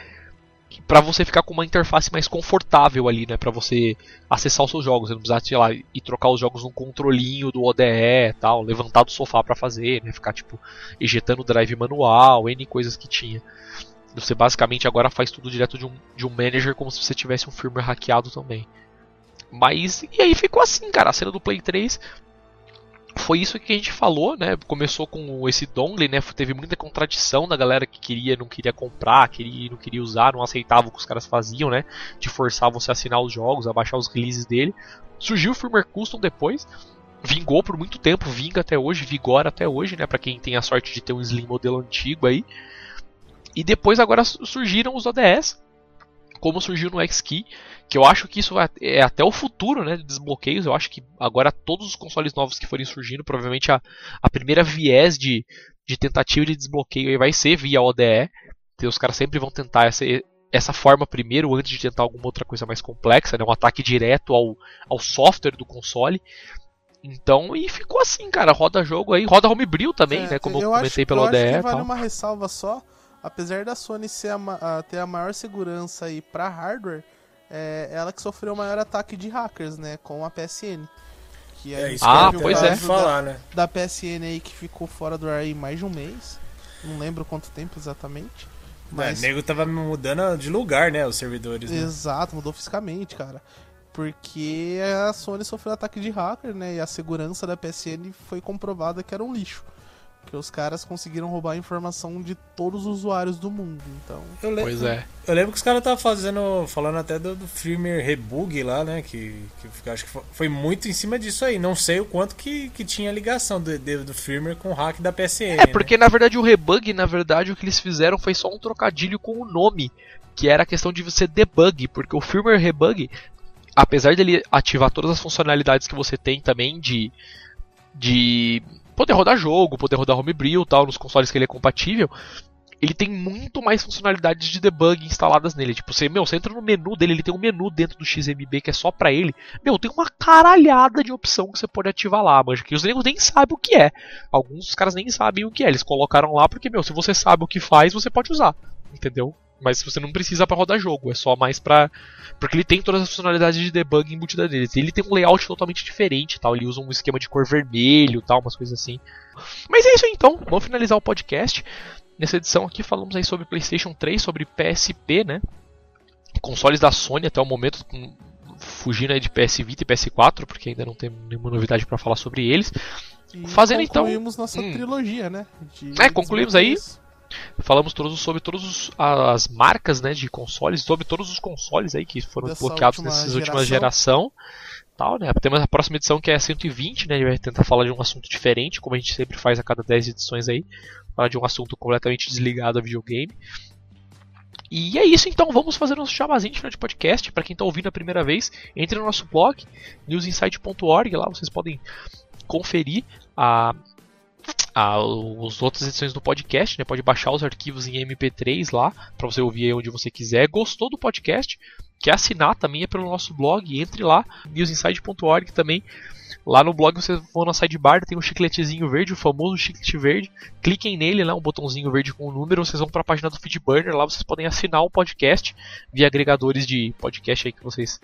para você ficar com uma interface mais confortável ali, né, para você acessar os seus jogos. Você não precisa, sei lá, ir trocar os jogos num controlinho do ODE, tal, levantar do sofá para fazer, né, ficar tipo ejetando drive manual, n coisas que tinha. Você basicamente agora faz tudo direto de um, de um manager como se você tivesse um firmware hackeado também. Mas e aí ficou assim, cara, a cena do Play 3 foi isso que a gente falou, né? Começou com esse dongle, né? Teve muita contradição da galera que queria, não queria comprar, queria, não queria usar, não aceitava o que os caras faziam, né? De forçar você a assinar os jogos, a baixar os releases dele. Surgiu o firmware custom depois, vingou por muito tempo, vinga até hoje, vigora até hoje, né? Para quem tem a sorte de ter um Slim modelo antigo aí. E depois agora surgiram os ODS, como surgiu no X-Key, que eu acho que isso é até o futuro, né, de desbloqueios. Eu acho que agora todos os consoles novos que forem surgindo, provavelmente a, a primeira viés de, de tentativa de desbloqueio vai ser via ODE. Então, os caras sempre vão tentar essa, essa forma primeiro, antes de tentar alguma outra coisa mais complexa, né, um ataque direto ao, ao software do console. Então, e ficou assim, cara. Roda jogo aí, roda homebrew também, é, né? Como eu, comentei pelo ODE. Acho que vale uma ressalva só apesar da Sony ser a, a, ter a maior segurança aí para hardware, é ela que sofreu o maior ataque de hackers, né, com a PSN. Que é, isso ah, pois é. Falar, da, né? da PSN aí que ficou fora do ar aí mais de um mês. Não lembro quanto tempo exatamente. É, mas... O nego tava mudando de lugar, né, os servidores. Né? Exato, mudou fisicamente, cara. Porque a Sony sofreu ataque de hacker, né? E a segurança da PSN foi comprovada que era um lixo. Que os caras conseguiram roubar a informação de todos os usuários do mundo. Então. Eu lembro, pois é. Eu lembro que os caras estavam fazendo. falando até do, do firmware rebug lá, né? Que, que acho que foi muito em cima disso aí. Não sei o quanto que, que tinha ligação do, do firmware com o hack da PSN. É, né? porque na verdade o rebug, na verdade, o que eles fizeram foi só um trocadilho com o nome. Que era a questão de você debug, porque o firmware rebug, apesar dele ativar todas as funcionalidades que você tem também de. de poder rodar jogo, poder rodar homebrew tal, nos consoles que ele é compatível, ele tem muito mais funcionalidades de debug instaladas nele. Tipo, você, meu, você entra no menu dele, ele tem um menu dentro do XMB que é só pra ele. Meu, tem uma caralhada de opção que você pode ativar lá, mas que os negros nem sabem o que é. Alguns caras nem sabem o que é, eles colocaram lá porque, meu, se você sabe o que faz, você pode usar. Entendeu? Mas você não precisa para rodar jogo, é só mais para porque ele tem todas as funcionalidades de debug embutida dele. Ele tem um layout totalmente diferente, tal, ele usa um esquema de cor vermelho, tal, umas coisas assim. Mas é isso aí, então, vamos finalizar o podcast. Nessa edição aqui falamos aí sobre PlayStation 3, sobre PSP, né? Consoles da Sony até o momento fugindo aí de PS Vita e PS4, porque ainda não tem nenhuma novidade para falar sobre eles. E Fazendo então, concluímos nossa hum. trilogia, né? De é, concluímos aí Falamos todos sobre todas as marcas né, de consoles, sobre todos os consoles aí que foram Dessa bloqueados nessas últimas geração. Tal, né? Temos a próxima edição que é a 120, né? A gente vai tentar falar de um assunto diferente, como a gente sempre faz a cada 10 edições aí. Falar de um assunto completamente desligado a videogame. E é isso então, vamos fazer nosso chamazinho de podcast. Para quem está ouvindo a primeira vez, entre no nosso blog, newsinsight.org, lá vocês podem conferir a, as outras edições do podcast, né? Pode baixar os arquivos em MP3 lá para você ouvir onde você quiser. Gostou do podcast? Quer assinar também é pelo nosso blog, entre lá, newsinside.org também. Lá no blog vocês vão na sidebar, tem um chicletezinho verde, o famoso chiclete verde. Cliquem nele, lá, um botãozinho verde com o número, vocês vão para a página do Feedburner, lá vocês podem assinar o podcast via agregadores de podcast aí que vocês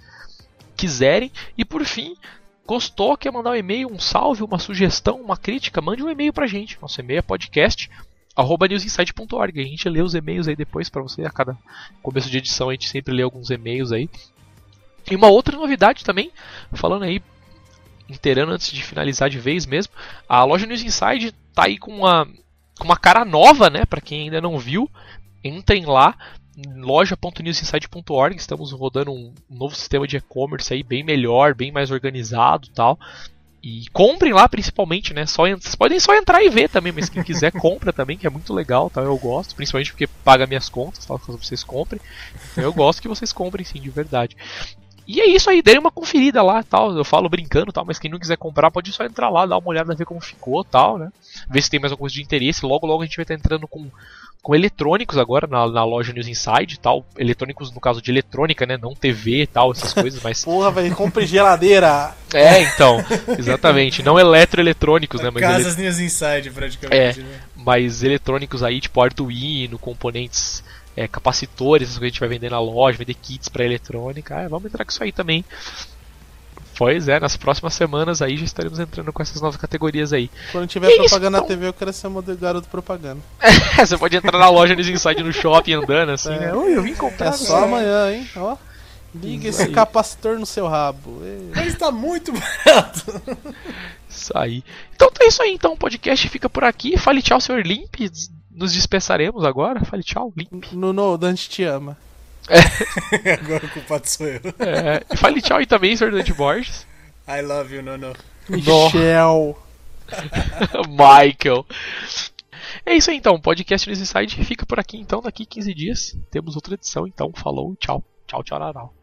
quiserem. E por fim, Gostou? Quer mandar um e-mail, um salve, uma sugestão, uma crítica? Mande um e-mail pra gente. Nosso e-mail é podcast arroba newsinsight.org. A gente lê os e-mails aí depois para você. A cada começo de edição a gente sempre lê alguns e-mails aí. E uma outra novidade também, falando aí, inteirando antes de finalizar de vez mesmo, a loja News Inside tá aí com uma, com uma cara nova, né? Para quem ainda não viu, entrem lá, loja.newsinside.org. Estamos rodando um novo sistema de e-commerce aí bem melhor, bem mais organizado, tal. E comprem lá principalmente, né? Só, vocês podem só entrar e ver também, mas quem quiser compra também, que é muito legal, tá? Eu gosto, principalmente porque paga minhas contas, fala que vocês comprem. Então eu gosto que vocês comprem sim, de verdade. E é isso aí, dêem uma conferida lá, tal. Eu falo brincando, tal, mas quem não quiser comprar pode só entrar lá, dar uma olhada, ver como ficou, tal, né? Ver se tem mais alguma coisa de interesse. Logo, logo a gente vai estar entrando com com eletrônicos agora na, na loja News Inside tal. Eletrônicos no caso de eletrônica, né? Não TV e tal, essas coisas, mas. Porra, velho, compre geladeira! É, então, exatamente. Não eletroeletrônicos, né? Mas Casas ele... News Inside, praticamente. É, né? mas eletrônicos aí, tipo Arduino, componentes. É, capacitores, essas coisas que a gente vai vender na loja, vender kits para eletrônica. Ah, vamos entrar com isso aí também. Pois é, nas próximas semanas aí já estaremos entrando com essas novas categorias aí. Quando tiver e propaganda isso, na TV, eu quero ser modelo garoto propaganda. você pode entrar na loja News Inside no shopping andando assim, é. né? Oi, eu vim comprar. É só amanhã, hein? Ó. Liga esse capacitor no seu rabo. Mas está muito barato. Isso aí. Então é isso aí, então. O podcast fica por aqui. Fale tchau, senhor Limp. Nos despeçaremos agora. Fale tchau, Limp. Nuno, Dante te ama. É. Agora o culpado sou eu. É. Fale tchau aí também, Sr. Dante Borges. I love you, Nono. Michel. Michael. É isso aí então, podcast News Inside fica por aqui então, daqui 15 dias temos outra edição, então falou, tchau, tchau, tchau, tchau.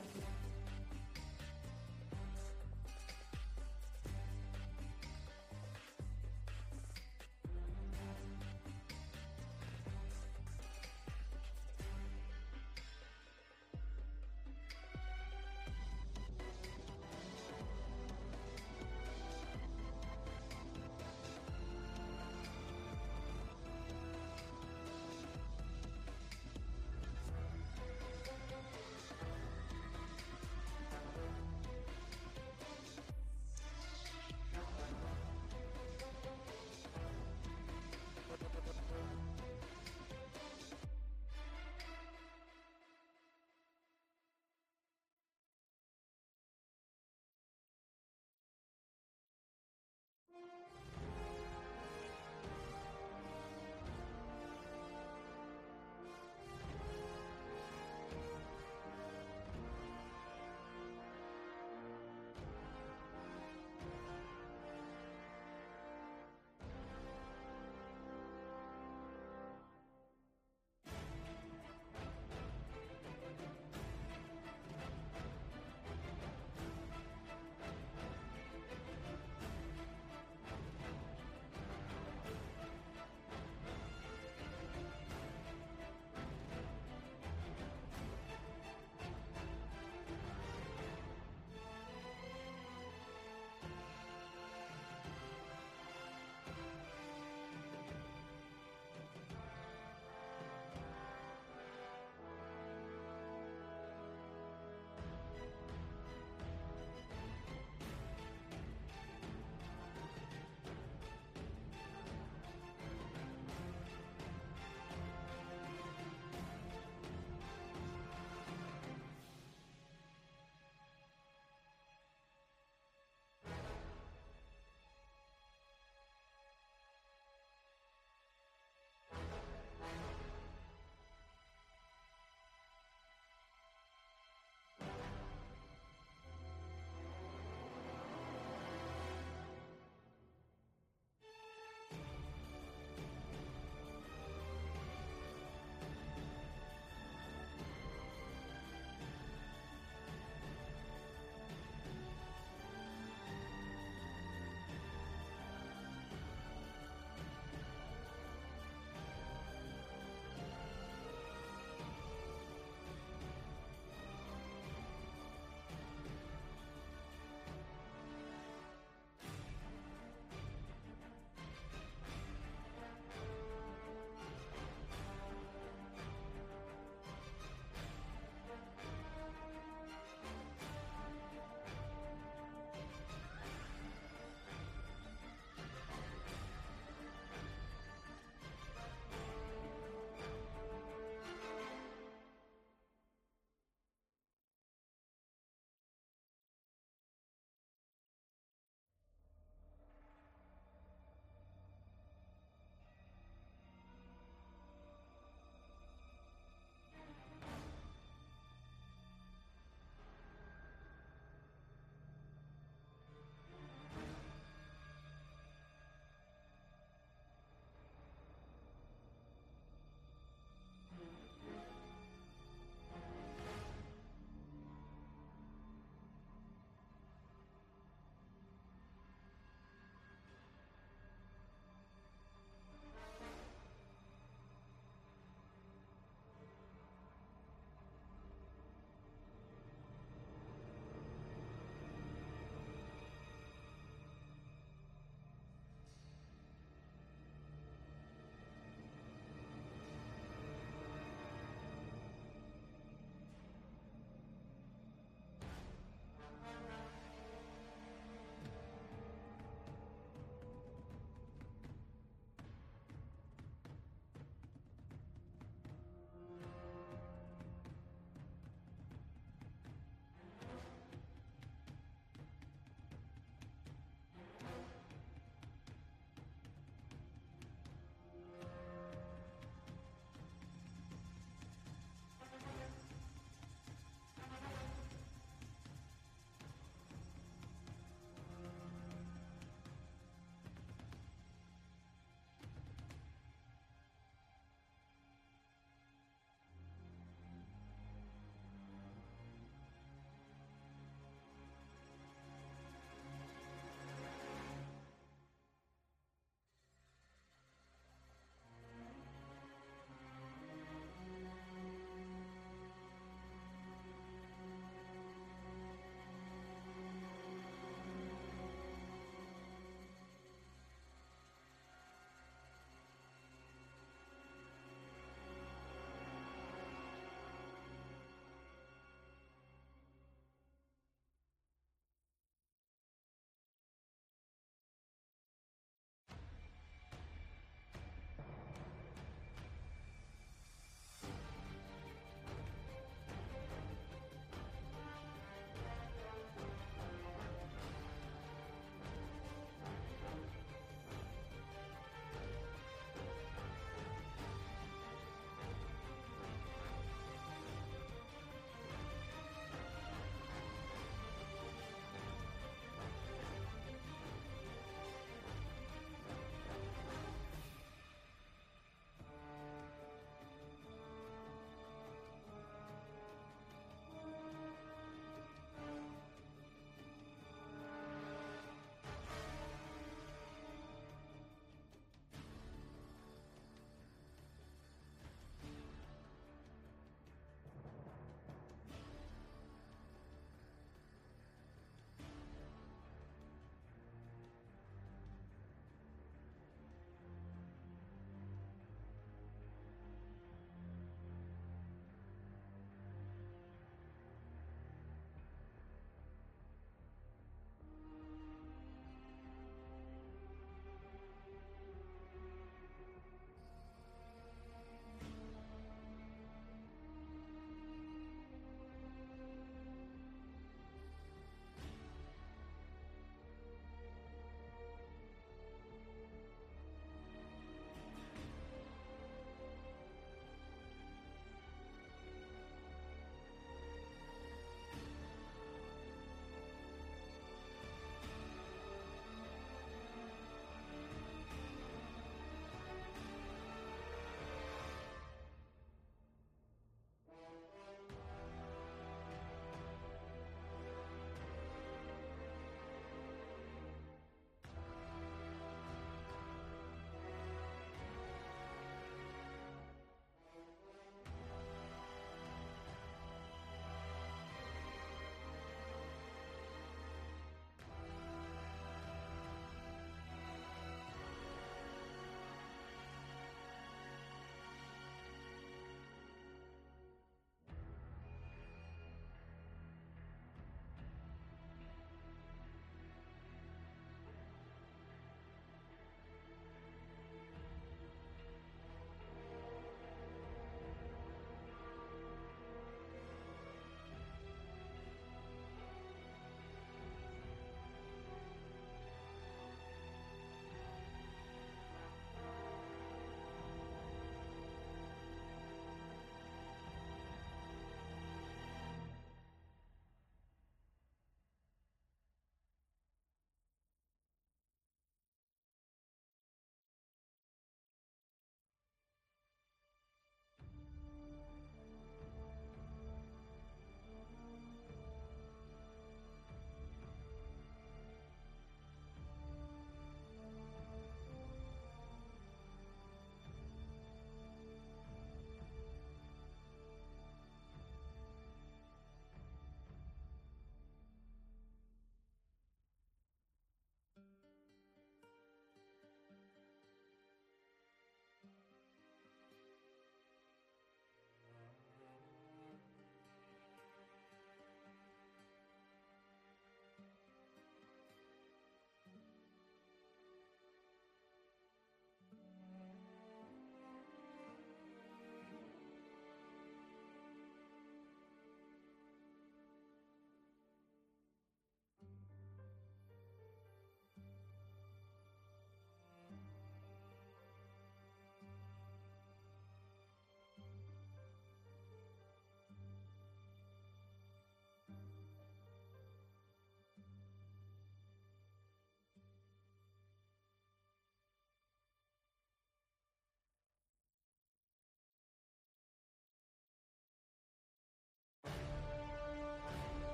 Tchau.